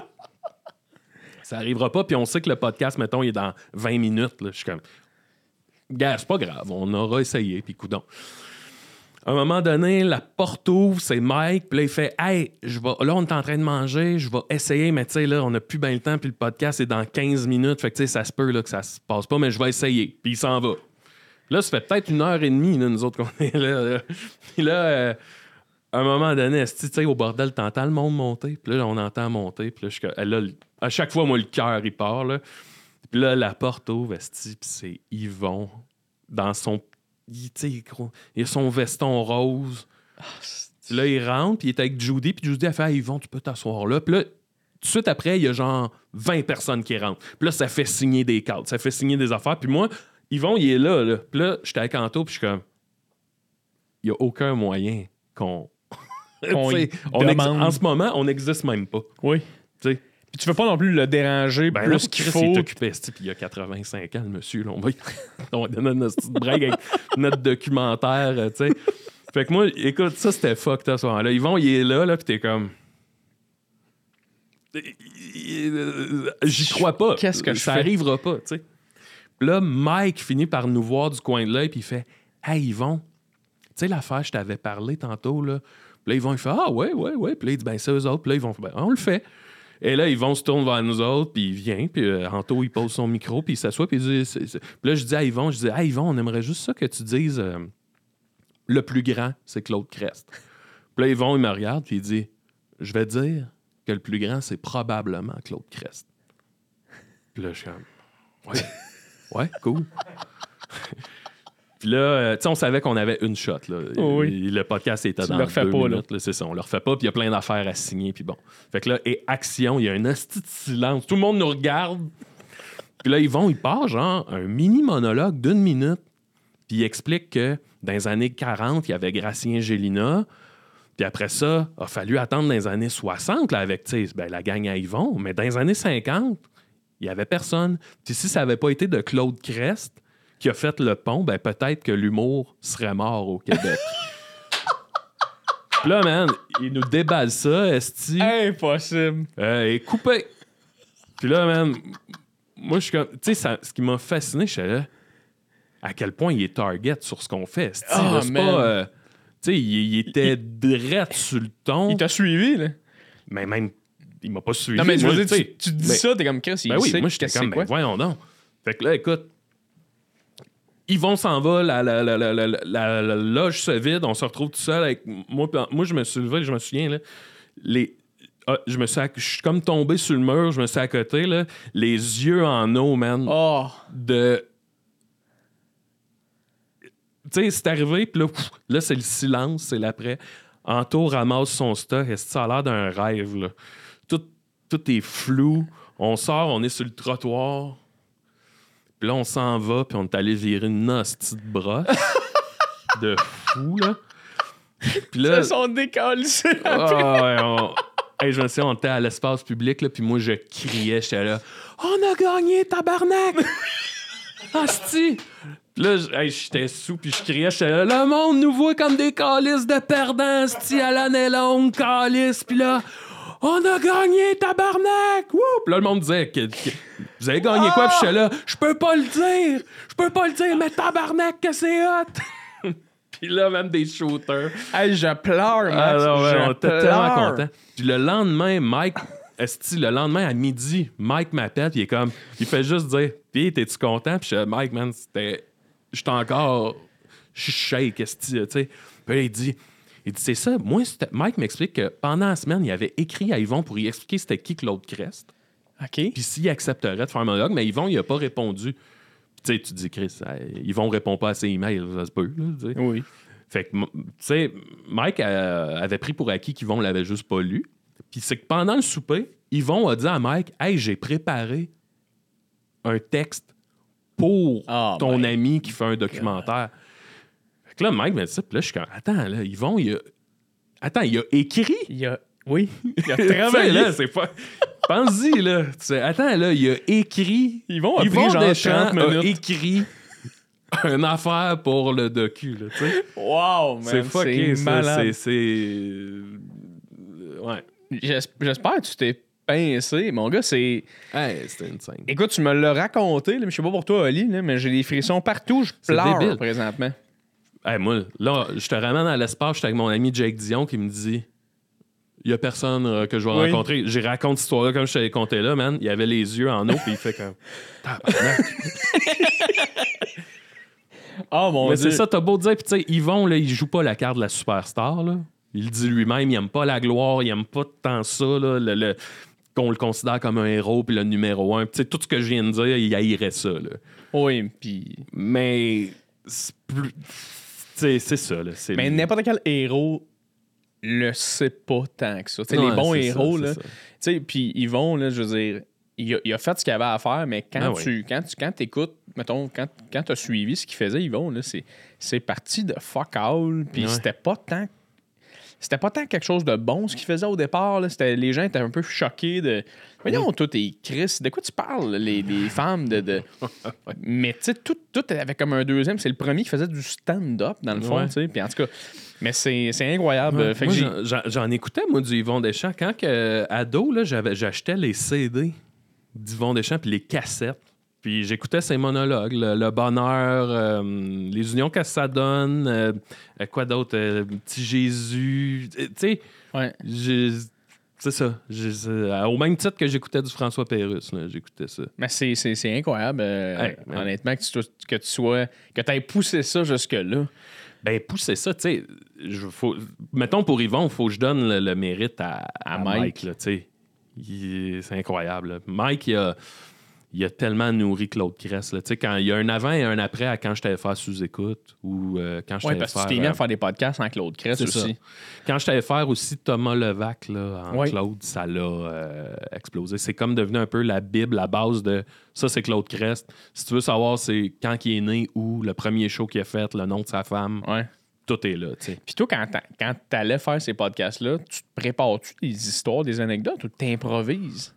ça arrivera pas. Puis on sait que le podcast, mettons, il est dans 20 minutes. Là. Je suis comme, gars, c'est pas grave, on aura essayé, puis coudon. À un moment donné, la porte ouvre, c'est Mike, puis là, il fait Hey, je vais... là, on est en train de manger, je vais essayer, mais tu sais, là, on n'a plus bien le temps, puis le podcast est dans 15 minutes, fait que tu sais, ça se peut là, que ça se passe pas, mais je vais essayer. Puis il s'en va. Là, ça fait peut-être une heure et demie, là, nous autres, qu'on est là. Puis là, euh, à un moment donné, tu sais, au bordel, t'entends le monde monter? Puis là, on entend monter. Puis là, je à chaque fois, moi, le cœur, il part. Là. Puis là, la porte ouvre, puis c'est Yvon dans son. Il, il gros- il a son veston rose. Puis là, il rentre, puis il est avec Judy. Puis Judy a fait hey, Yvon, tu peux t'asseoir là. Puis là, tout de suite après, il y a genre 20 personnes qui rentrent. Puis là, ça fait signer des cartes, ça fait signer des affaires. Puis moi, Yvon, il est là. là. Puis là, j'étais avec Anto, puis je suis comme. Il n'y a aucun moyen qu'on. Qu'on Tu sais, y on ex- demande. en ce moment, on n'existe même pas. Oui. Tu sais. Puis tu veux pas non plus le déranger Ben plus qu'il Chris, faut. Il est occupé, esti, puis il a 85 ans, le monsieur. Là, on, va, on va donner notre petite break avec notre documentaire, euh, tu sais. Fait que moi, écoute, ça, c'était fucked up, ce moment-là. Yvon, il est là, là, puis t'es comme... J'y crois pas. Qu'est-ce que je Ça arrivera pas, tu sais. Là, Mike finit par nous voir du coin de l'œil, puis il fait « Hey, Yvon, tu sais l'affaire, je t'avais parlé tantôt, là. » Puis là, Yvon, il fait « Ah, ouais, ouais, ouais. » Puis là, il dit « Ben, c'est eux autres. » Puis là, ils vont Ben, on le fait. » Et là, Yvon se tourne vers nous autres, puis il vient, puis euh, Anto, il pose son micro, puis il s'assoit, puis il dit... Puis là, je dis à Yvon, je dis « Hey, Yvon, on aimerait juste ça que tu dises... euh, le plus grand, c'est Claude Crest. » Puis là, Yvon, il me regarde, puis il dit « Je vais dire que le plus grand, c'est probablement Claude Crest. » Puis là, je suis comme « Ouais, ouais, cool. » Puis là, euh, tu sais, on savait qu'on avait une shot. Là. Oh oui. Le podcast était Tu dans le refais deux pas, minutes. là, C'est ça, on le refait pas. Puis il y a plein d'affaires à signer. Puis bon. Fait que là, et action, il y a un asti de silence. Tout le monde nous regarde. Puis là, ils vont, il part genre un mini monologue d'une minute. Puis il explique que dans les années 40, il y avait Gracien Gélina. Puis après ça, il a fallu attendre dans les années 60 là, avec tu ben, la gang à Yvon. Mais dans les années 50, il n'y avait personne. Puis si ça n'avait pas été de Claude Crest qui a fait le pont, ben peut-être que l'humour serait mort au Québec. Puis là, man, il nous déballe ça, Esti. Impossible. Euh, et coupé. Puis là, man, moi, je suis comme. Tu sais, ce qui m'a fasciné, je suis là, à quel point il est target sur ce qu'on fait. esti, là, c'est pas. euh, tu sais, il, il était direct sur le ton. Il t'a suivi, là. Mais même, il m'a pas suivi. Non, mais je veux dire, tu tu, dis mais- ça, t'es comme Chris, il Ben oui, sait moi, j'étais comme, ben voyons donc. Fait que là, écoute, Yvon s'en va, la, la, la, la, la, la- la loge se vide, on se retrouve tout seul avec moi. Moi, je me suis levé, je me souviens, là, les, ah, je me suis, acc- je suis comme tombé sur le mur, je me suis à côté, là, les yeux en eau, man, Oh, de... Tu sais, c'est arrivé, puis là, pff, là c'est le silence, c'est l'après. Anto ramasse son stock, et ça a l'air d'un rêve, là? Tout, est flou. On sort, on est sur le trottoir. Puis là, on s'en va, puis on est allé virer une hostie de brosse. de fou, là. Puis là... ils sont décalissés. Ah ouais, on- Hey, je me souviens, on était à l'espace public, là, puis moi, je criais, j'étais là. On a gagné, tabarnak! Puis Là, j'étais sous, puis je criais, j'étais là. Le monde nous voit comme des calices de perdants, Asti, à l'année longue, calices. Puis là, on a gagné, tabarnak! Wouh! Puis là, le monde disait, que, que- vous avez gagné quoi? Puis j'étais là, je peux pas le dire! Je peux pas le dire, mais tabarnak, que c'est hot! puis là, même des shooters. Hey, je pleure, Max. Ah non, ouais, je on était tellement contents. Puis le lendemain, Mike, esti, le lendemain à midi, Mike m'appelle, il est comme, il fait juste dire, puis t'es-tu content? Puis je Mike, man, c'était, j'étais encore, je suis shake, esti, tu sais. Puis là, il dit, il dit, c'est ça, moi, Mike m'explique que pendant la semaine, il avait écrit à Yvon pour lui expliquer c'était qui Claude Crest, OK. puis s'il accepterait de faire un monologue, mais Yvon, il a pas répondu. Tu sais, tu dis, Chris, Yvon répond pas à ses emails, ça se peut, là. Oui. Fait que, tu sais, Mike euh, avait pris pour acquis qu'Yvon l'avait juste pas lu. Puis c'est que pendant le souper, Yvon a dit à Mike Hey, j'ai préparé un texte pour Oh ton my ami qui fait un documentaire. Fait que là, Mike m'a dit ça. Puis là, je suis comme Attends, là, Yvon, il a. Attends, il a écrit? Il a... Oui. Il a travaillé. là, c'est pas. Pense-y, là. Tu sais, attends, là, il a écrit. Ils vont a Yvon genre Deschamps 30 a minutes. écrit une affaire pour le docu, là, tu sais. Wow, man. C'est fucké, malade. C'est. c'est- Ouais. J'es- J'espère que tu t'es pincé. Mon gars, c'est... Hey, c'était une scène. Écoute, tu me l'as raconté, là, mais je sais pas pour toi, Oli, là, mais j'ai des frissons partout. Je pleure débile. présentement. Hey, moi, là, je te ramène à l'espace, j'étais avec mon ami Jake Dion qui me dit il y a personne euh, que je vais Oui. rencontrer. J'ai raconté cette histoire-là comme je t'avais conté là, man. Il avait les yeux en eau, puis il fait comme. Oh mon Mais dieu. c'est ça, t'as beau dire, puis tu sais, Yvon, là, il joue pas la carte de la superstar, là. Il dit lui-même, il aime pas la gloire, il aime pas tant ça, là, le- le- qu'on le considère comme un héros, puis le numéro un. Tu sais, tout ce que je viens de dire, il haïrait ça. Là. Oui, puis. Mais c'est plus. C'est ça. Là. Mais n'importe quel héros le sait pas tant que ça. Ouais, les bons ça, héros, là. ça. Tu sais, puis ils vont, là, je veux dire, il a, il a fait ce qu'il avait à faire, mais quand Ben oui. tu quand tu quand écoutes, mettons, quand, quand tu as suivi ce qu'il faisait, Yvon, là, c'est, c'est parti de fuck all, puis Ouais. c'était pas tant. C'était pas tant quelque chose de bon ce qu'il faisait au départ. Là. C'était, les gens étaient un peu choqués de. Voyons, toi, t'es Chris, de quoi tu parles, les, les femmes de. de... Mais tu sais, tout, tout avait comme un deuxième. C'est le premier qui faisait du stand-up, dans le fond, Ouais. tu sais. Puis en tout cas, mais c'est, c'est incroyable. Ouais. Fait que Moi, j'ai- j'en- écoutais, moi, du Yvon Deschamps. Quand, que, ado, là, j'avais- j'achetais les CD d'Yvon Deschamps puis les cassettes. Puis j'écoutais ses monologues, le, le bonheur, euh, les unions que ça donne, euh, euh, quoi d'autre, euh, Petit Jésus. Tu sais, Ouais. c'est ça. Au même titre que j'écoutais du François Pérusse, là, j'écoutais ça. Mais c'est, incroyable, honnêtement, que tu, sois- que tu sois. que tu aies poussé ça jusque-là. Ben, pousser ça, tu sais. faut- Mettons pour Yvon, il faut que je donne le, le mérite à, à À Mike, Mike. C'est incroyable. là. Mike, il a, il a tellement nourri Claude Cress. là. Quand il y a un avant et un après à quand je t'avais faire sous-écoute ou euh, quand je Oui, t'avais parce que tu t'es mis euh, à faire des podcasts en Claude Cress c'est ça. aussi. Quand je t'avais faire aussi Thomas Levac là, en. Claude, ça l'a euh, explosé. C'est comme devenu un peu la Bible, la base de ça, c'est Claude Crest. Si tu veux savoir c'est quand il est né ou le premier show qu'il a fait, le nom de sa femme, Ouais. tout est là. tu sais. Puis toi, quand quand t'allais faire ces podcasts-là, tu te prépares-tu des histoires, des anecdotes ou t'improvises?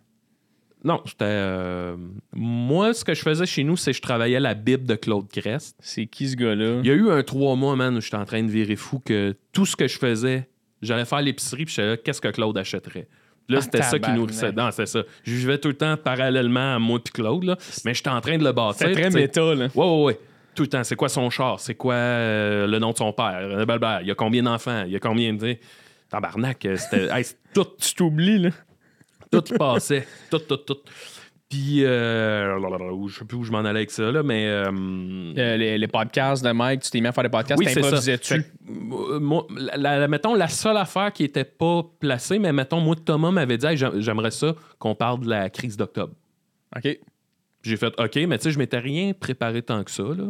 Non, j'étais. euh, Moi, ce que je faisais chez nous, c'est que je travaillais la Bible de Claude Crest. C'est qui ce gars-là? Il y a eu un trois mois, man, où j'étais en train de virer fou que tout ce que je faisais, j'allais faire l'épicerie, puis je savais qu'est-ce que Claude achèterait? Puis Là, Ah, c'était ça qui tabarnak. nourrissait. Non, c'était ça. Je vivais tout le temps parallèlement à moi puis Claude, là, mais j'étais en train de le bâtir. C'est très tu sais. méta, là. Ouais, ouais, ouais. Tout le temps. C'est quoi son char? C'est quoi euh, le nom de son père? Euh, blablabla. Il y a combien d'enfants? Il y a combien de. Tabarnak, euh, c'était. hey, c'est tout, Tu t'oublies, là. Tout passait. tout, tout, tout. Puis, euh, je sais plus où je m'en allais avec ça, là, mais. euh, Euh, les, les podcasts de Mike, tu t'es mis à faire des podcasts, oui, t'improvisais-tu? Euh, moi, la, la- mettons, la seule affaire qui était pas placée, mais mettons, moi, Thomas m'avait dit, Hey, j'aimerais ça qu'on parle de la crise d'octobre. OK. J'ai fait OK, mais tu sais, je m'étais rien préparé tant que ça. Là.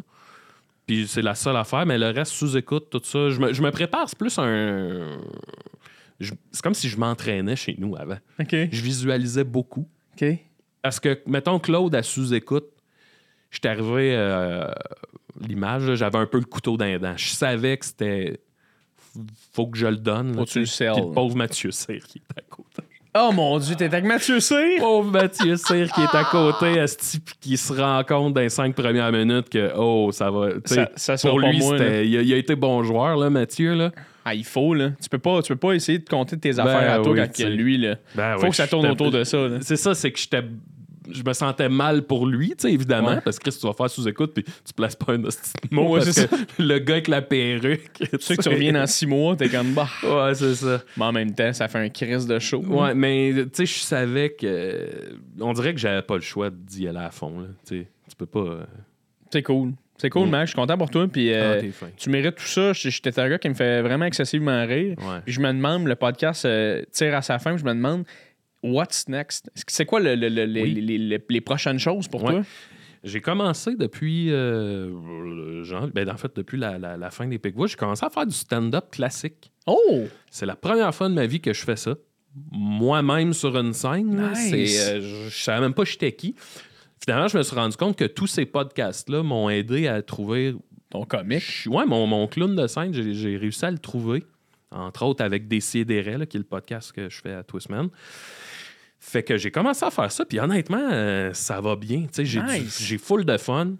Puis c'est la seule affaire, mais le reste sous-écoute, tout ça. Je me, je me prépare, c'est plus un. Je- C'est comme si je m'entraînais chez nous avant. OK. Je visualisais beaucoup. OK. Parce que, mettons, Claude à sous-écoute, j'étais arrivé. euh, L'image, là, j'avais un peu le couteau dans les dents. Je savais que c'était. Faut que je le donne. Faut que tu le le pauvre Mathieu Cyr qui est à côté. Oh mon Dieu, t'es avec Mathieu Cyr? Pauvre Mathieu Cyr qui est à côté, asti, puis qui se rend compte dans les cinq premières minutes que, oh, ça va. tu sais, Ça- ça pour pas lui, moi, c'était- il, a, il a été bon joueur, là, Mathieu. Là. Ah, il faut, là. Tu peux pas, tu peux pas essayer de compter tes affaires à toi oui, quand il lui, là. Ben Faut que ça tourne autour de ça. C'est ça, c'est que j'étais. Je me sentais mal pour lui, tu sais, évidemment, Ouais. parce que Chris, tu vas faire sous-écoute, puis tu places pas un hostie mot, Ouais, parce le gars avec la perruque. Tu sais que tu reviens dans six mois, t'es comme bah. Ouais, c'est ça. Mais en même temps, ça fait un crise de show. Ouais, mais tu sais, je savais que. On dirait que j'avais pas le choix d'y aller à fond, là. Tu sais, tu peux pas. euh, C'est cool. C'est cool, Mm. Max. Je suis content pour toi. Puis euh, ah, fin. tu mérites tout ça. J'étais un gars qui me fait vraiment excessivement rire. Ouais. Puis je me demande, le podcast euh, tire à sa fin, je me demande, what's next? C'est quoi le- le- le- les- Oui. les, les- les prochaines choses pour Ouais. toi? J'ai commencé depuis. euh, ben, en fait, depuis la, la- la fin des Picbois, j'ai commencé à faire du stand-up classique. Oh! C'est la première fois de ma vie que je fais ça. Moi-même sur une scène. là. Nice. Euh, je, je savais même pas j'étais qui. Finalement, je me suis rendu compte que tous ces podcasts-là m'ont aidé à trouver. Ton comique. Ouais, mon, mon clown de scène, j'ai, réussi à le trouver. Entre autres avec des là, qui est le podcast que je fais à Twistman. Fait que j'ai commencé à faire ça, puis honnêtement, euh, ça va bien. Tu sais, J'ai, Nice. j'ai full de fun.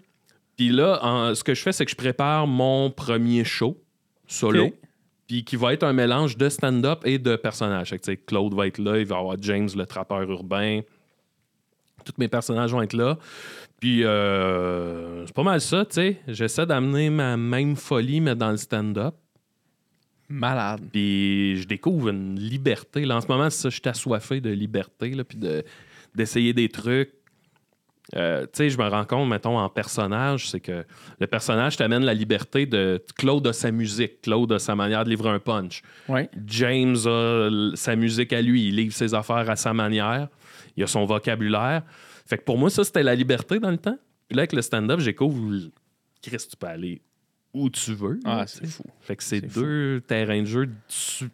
Puis là, en- ce que je fais, c'est que je prépare mon premier show solo. Puis qui va être un mélange de stand-up et de personnages. Claude va être là, il va y avoir James, le trappeur urbain. Tous mes personnages vont être là. Puis euh, c'est pas mal ça, tu sais. J'essaie d'amener ma même folie, mais dans le stand-up. Malade. Puis je découvre une liberté. Là, en ce moment, c'est ça, je suis assoiffé de liberté, là, puis de- d'essayer des trucs. euh, tu sais, je me rends compte, mettons, en personnage, c'est que le personnage t'amène la liberté de. Claude a sa musique, Claude a sa manière de livrer un punch. Ouais. James a sa musique à lui, il livre ses affaires à sa manière, il a son vocabulaire. Fait que pour moi, ça, c'était la liberté dans le temps. Puis là, avec le stand-up, j'ai le- Chris, tu peux aller où tu veux. Ah, c'est fou. Fait que c'est fou. deux terrains de jeu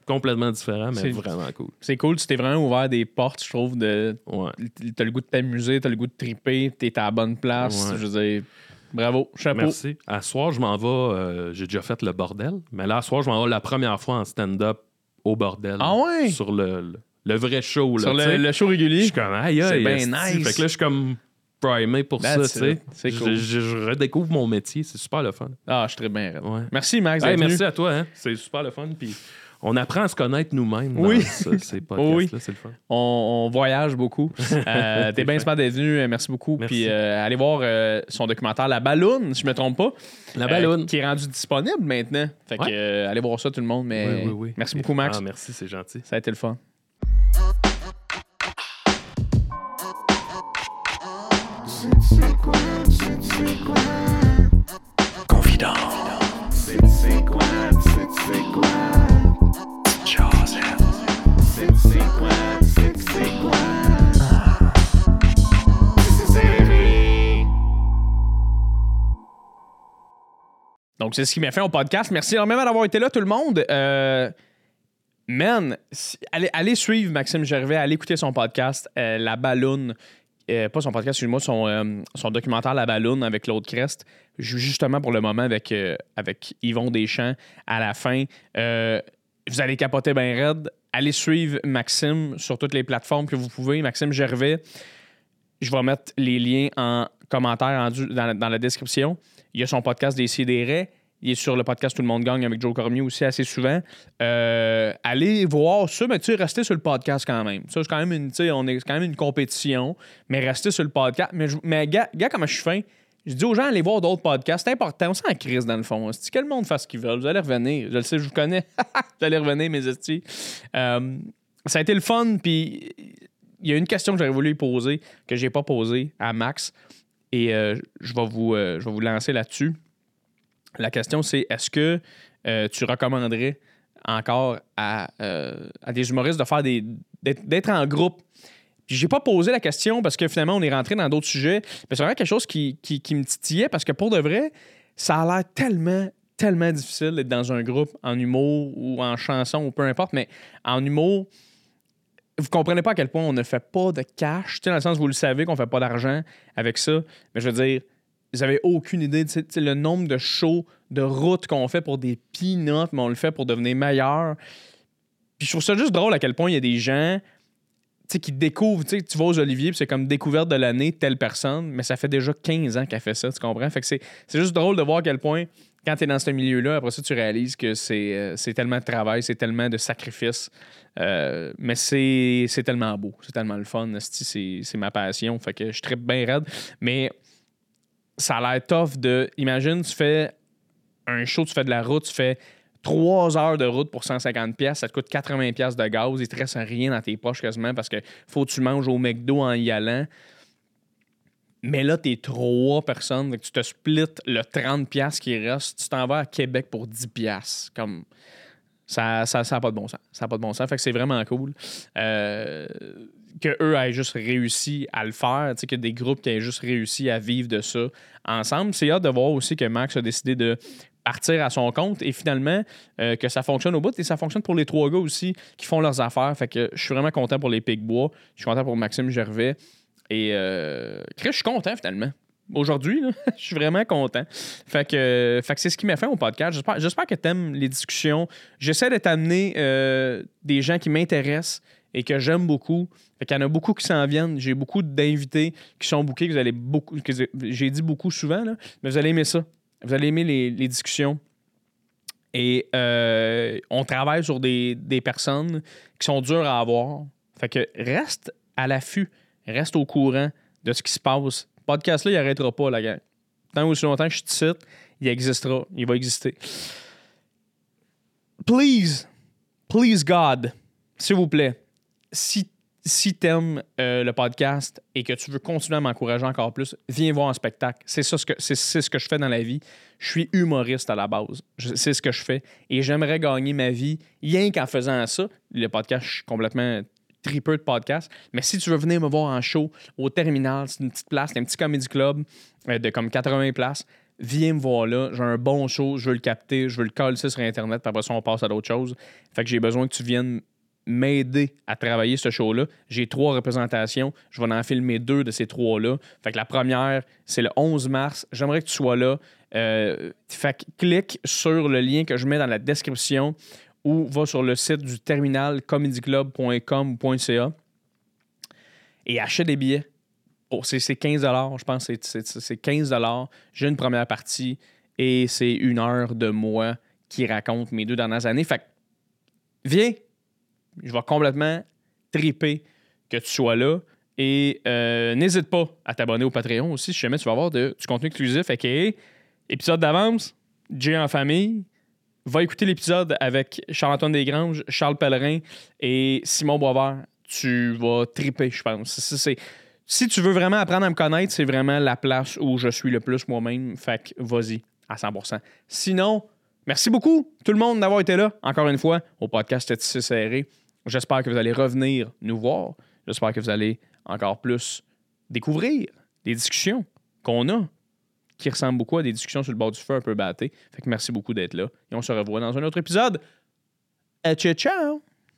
complètement différents, mais C'est- vraiment cool. C'est cool, tu t'es vraiment ouvert des portes, je trouve, de. Ouais. T'as le goût de t'amuser, t'as le goût de triper, t'es à la bonne place. Ouais. Je veux dire, bravo, chapeau. Merci. À soir, je m'en vais. euh, j'ai déjà fait le bordel, mais là, à soir, je m'en vais la première fois en stand-up au bordel. Ah ouais? Sur le, le, le vrai show. Là, Sur le, le show Je régulier. suis comme, aïe, C'est aïe, bien esti. nice. Fait que là, je suis comme primé pour ça, tu sais. C'est Je- cool. Je, je redécouvre mon métier, c'est super le fun. Ah, je suis très bien. Ouais. Merci, Max. Hey, merci à toi, hein. c'est super le fun. Puis on apprend à se connaître nous-mêmes Oui. dans ça, ces podcasts-là, Oui. c'est le fun. On, on voyage beaucoup. Euh, T'es bien smart venu. euh, Merci beaucoup. Merci. Puis euh, allez voir euh, son documentaire La Balloune, si je me trompe pas. La balloune. qui est rendu disponible maintenant. Fait que Ouais. allez voir ça, tout le monde. Mais Oui, oui, oui. merci beaucoup, Max. Ah, merci, c'est gentil. Ça a été le fun. Donc, c'est ce qui m'a fait au podcast. Merci énormément d'avoir été là, tout le monde. Euh, man, allez, allez suivre Maxime Gervais, allez écouter son podcast, euh, La Balloune. Euh, pas son podcast, excuse-moi, son, son documentaire La Balloune avec Claude Crest. Ju- Justement pour le moment avec, avec Yvon Deschamps à la fin. Vous allez capoter bien raide. Allez suivre Maxime sur toutes les plateformes que vous pouvez. Maxime Gervais. Je vais mettre les liens en commentaire dans, dans la description. Il y a son podcast des Sidérés. Il est sur le podcast Tout le monde gagne avec Joe Cormier aussi assez souvent. Euh, allez voir ça, mais tu sais, restez sur le podcast quand même. Ça, c'est quand même une, on est quand même une compétition, mais restez sur le podcast. Mais, mais gars, gars, comment je suis fin, je dis aux gens, allez voir d'autres podcasts. C'est important. On s'en crise dans le fond. Si que le monde fasse ce qu'il veut, vous allez revenir. Je le sais, je vous connais. vous allez revenir, mes estis. Euh, ça a été le fun, puis il y a une question que j'aurais voulu lui poser, que j'ai pas posée à Max. Et euh, je, vais vous, je vais vous lancer là-dessus. La question, c'est est-ce que euh, tu recommanderais encore à, euh, à des humoristes de faire des. d'être en groupe? J'ai pas posé la question parce que finalement, on est rentré dans d'autres sujets. Mais c'est vraiment quelque chose qui, qui, qui me titillait parce que pour de vrai, ça a l'air tellement, tellement difficile d'être dans un groupe en humour ou en chanson ou peu importe, mais en humour, vous comprenez pas à quel point on ne fait pas de cash. Tu sais, dans le sens où vous le savez qu'on fait pas d'argent avec ça. Mais je veux dire, avez aucune idée de tu sais, le nombre de shows, de routes qu'on fait pour des peanuts, mais on le fait pour devenir meilleur. Puis je trouve ça juste drôle à quel point il y a des gens qui découvrent. Tu vas aux Olivier, c'est comme découverte de l'année, telle personne, mais ça fait déjà 15 ans qu'elle fait ça, tu comprends? Fait que c'est juste drôle de voir à quel point, quand tu es dans ce milieu-là, après ça, tu réalises que c'est euh, tellement de travail, c'est tellement de sacrifices. Euh, mais c'est tellement beau, c'est tellement le fun. c'est ma passion. Fait que je tripe bien raide. Mais ça a l'air tough de. Imagine, tu fais un show, tu fais de la route, tu fais trois heures de route pour 150$, pièces ça te coûte 80$ pièces de gaz, il te reste rien dans tes poches quasiment parce que faut que tu manges au McDo en y allant. Mais là, t'es trois personnes, que tu te splits le 30$ pièces qui reste, tu t'en vas à Québec pour 10$. pièces Comme ça n'a ça, ça pas de bon sens. Ça n'a pas de bon sens. Fait que c'est vraiment cool. Euh, que eux aient juste réussi à le faire, que des groupes qui aient juste réussi à vivre de ça ensemble. C'est hâte de voir aussi que Max a décidé de partir à son compte et finalement euh, que ça fonctionne au bout et ça fonctionne pour les trois gars aussi qui font leurs affaires. Fait que je suis vraiment content pour les Pigbois. Je suis content pour Maxime Gervais. Et euh, je suis content finalement. Aujourd'hui, je suis vraiment content. Fait que, que c'est ce qui m'a fait au podcast. J'espère, j'espère que tu aimes les discussions. J'essaie de t'amener euh, des gens qui m'intéressent et que j'aime beaucoup. Fait qu'il y en a beaucoup qui s'en viennent. J'ai beaucoup d'invités qui sont bookés, que vous allez beaucoup. j'ai dit beaucoup souvent, là, mais vous allez aimer ça. Vous allez aimer les, discussions. Et euh, on travaille sur des, des personnes qui sont dures à avoir. Fait que reste à l'affût, reste au courant de ce qui se passe. Podcast-là, il n'arrêtera pas, la gang. Tant aussi longtemps que je te cite, il existera. Il va exister. Please, please God, s'il vous plaît, si, si tu aimes le podcast et que tu veux continuer à m'encourager encore plus, viens voir un spectacle. C'est ça ce que, je fais dans la vie. Je suis humoriste à la base. C'est ce que je fais. Et j'aimerais gagner ma vie rien qu'en faisant ça. Le podcast, je suis complètement tripeux de podcast. Mais si tu veux venir me voir en show au terminal, c'est une petite place, c'est un petit comédie club euh, de comme 80 places. Viens me voir là, j'ai un bon show, je veux le capter, je veux le coller sur Internet, puis après ça, on passe à d'autres choses. Fait que j'ai besoin que tu viennes m'aider à travailler ce show-là. J'ai trois représentations. Je vais en filmer deux de ces trois-là. Fait que la première, c'est le 11 mars. J'aimerais que tu sois là. Euh, fait que clique sur le lien que je mets dans la description ou va sur le site du terminal comedyclub.com.ca et achète des billets. Oh, c'est c'est 15 je pense. c'est 15 J'ai une première partie et c'est une heure de moi qui raconte mes deux dernières années. Fait que viens, je vais complètement triper que tu sois là. Et euh, n'hésite pas à t'abonner au Patreon aussi si jamais tu vas avoir du contenu exclusif. Épisode d'avance, Jay en famille. Va écouter l'épisode avec Charles-Antoine Desgranges, Charles Pellerin et Simon Boisvert. Tu vas triper, je pense. Si tu veux vraiment apprendre à me connaître, c'est vraiment la place où je suis le plus moi-même. Fait que vas-y, à 100%. Sinon, merci beaucoup tout le monde d'avoir été là, encore une fois, au podcast Tissé Serré. J'espère que vous allez revenir nous voir. J'espère que vous allez encore plus découvrir des discussions qu'on a qui ressemblent beaucoup à des discussions sur le bord du feu un peu batté. Fait que merci beaucoup d'être là. Et on se revoit dans un autre épisode. Ciao, ciao!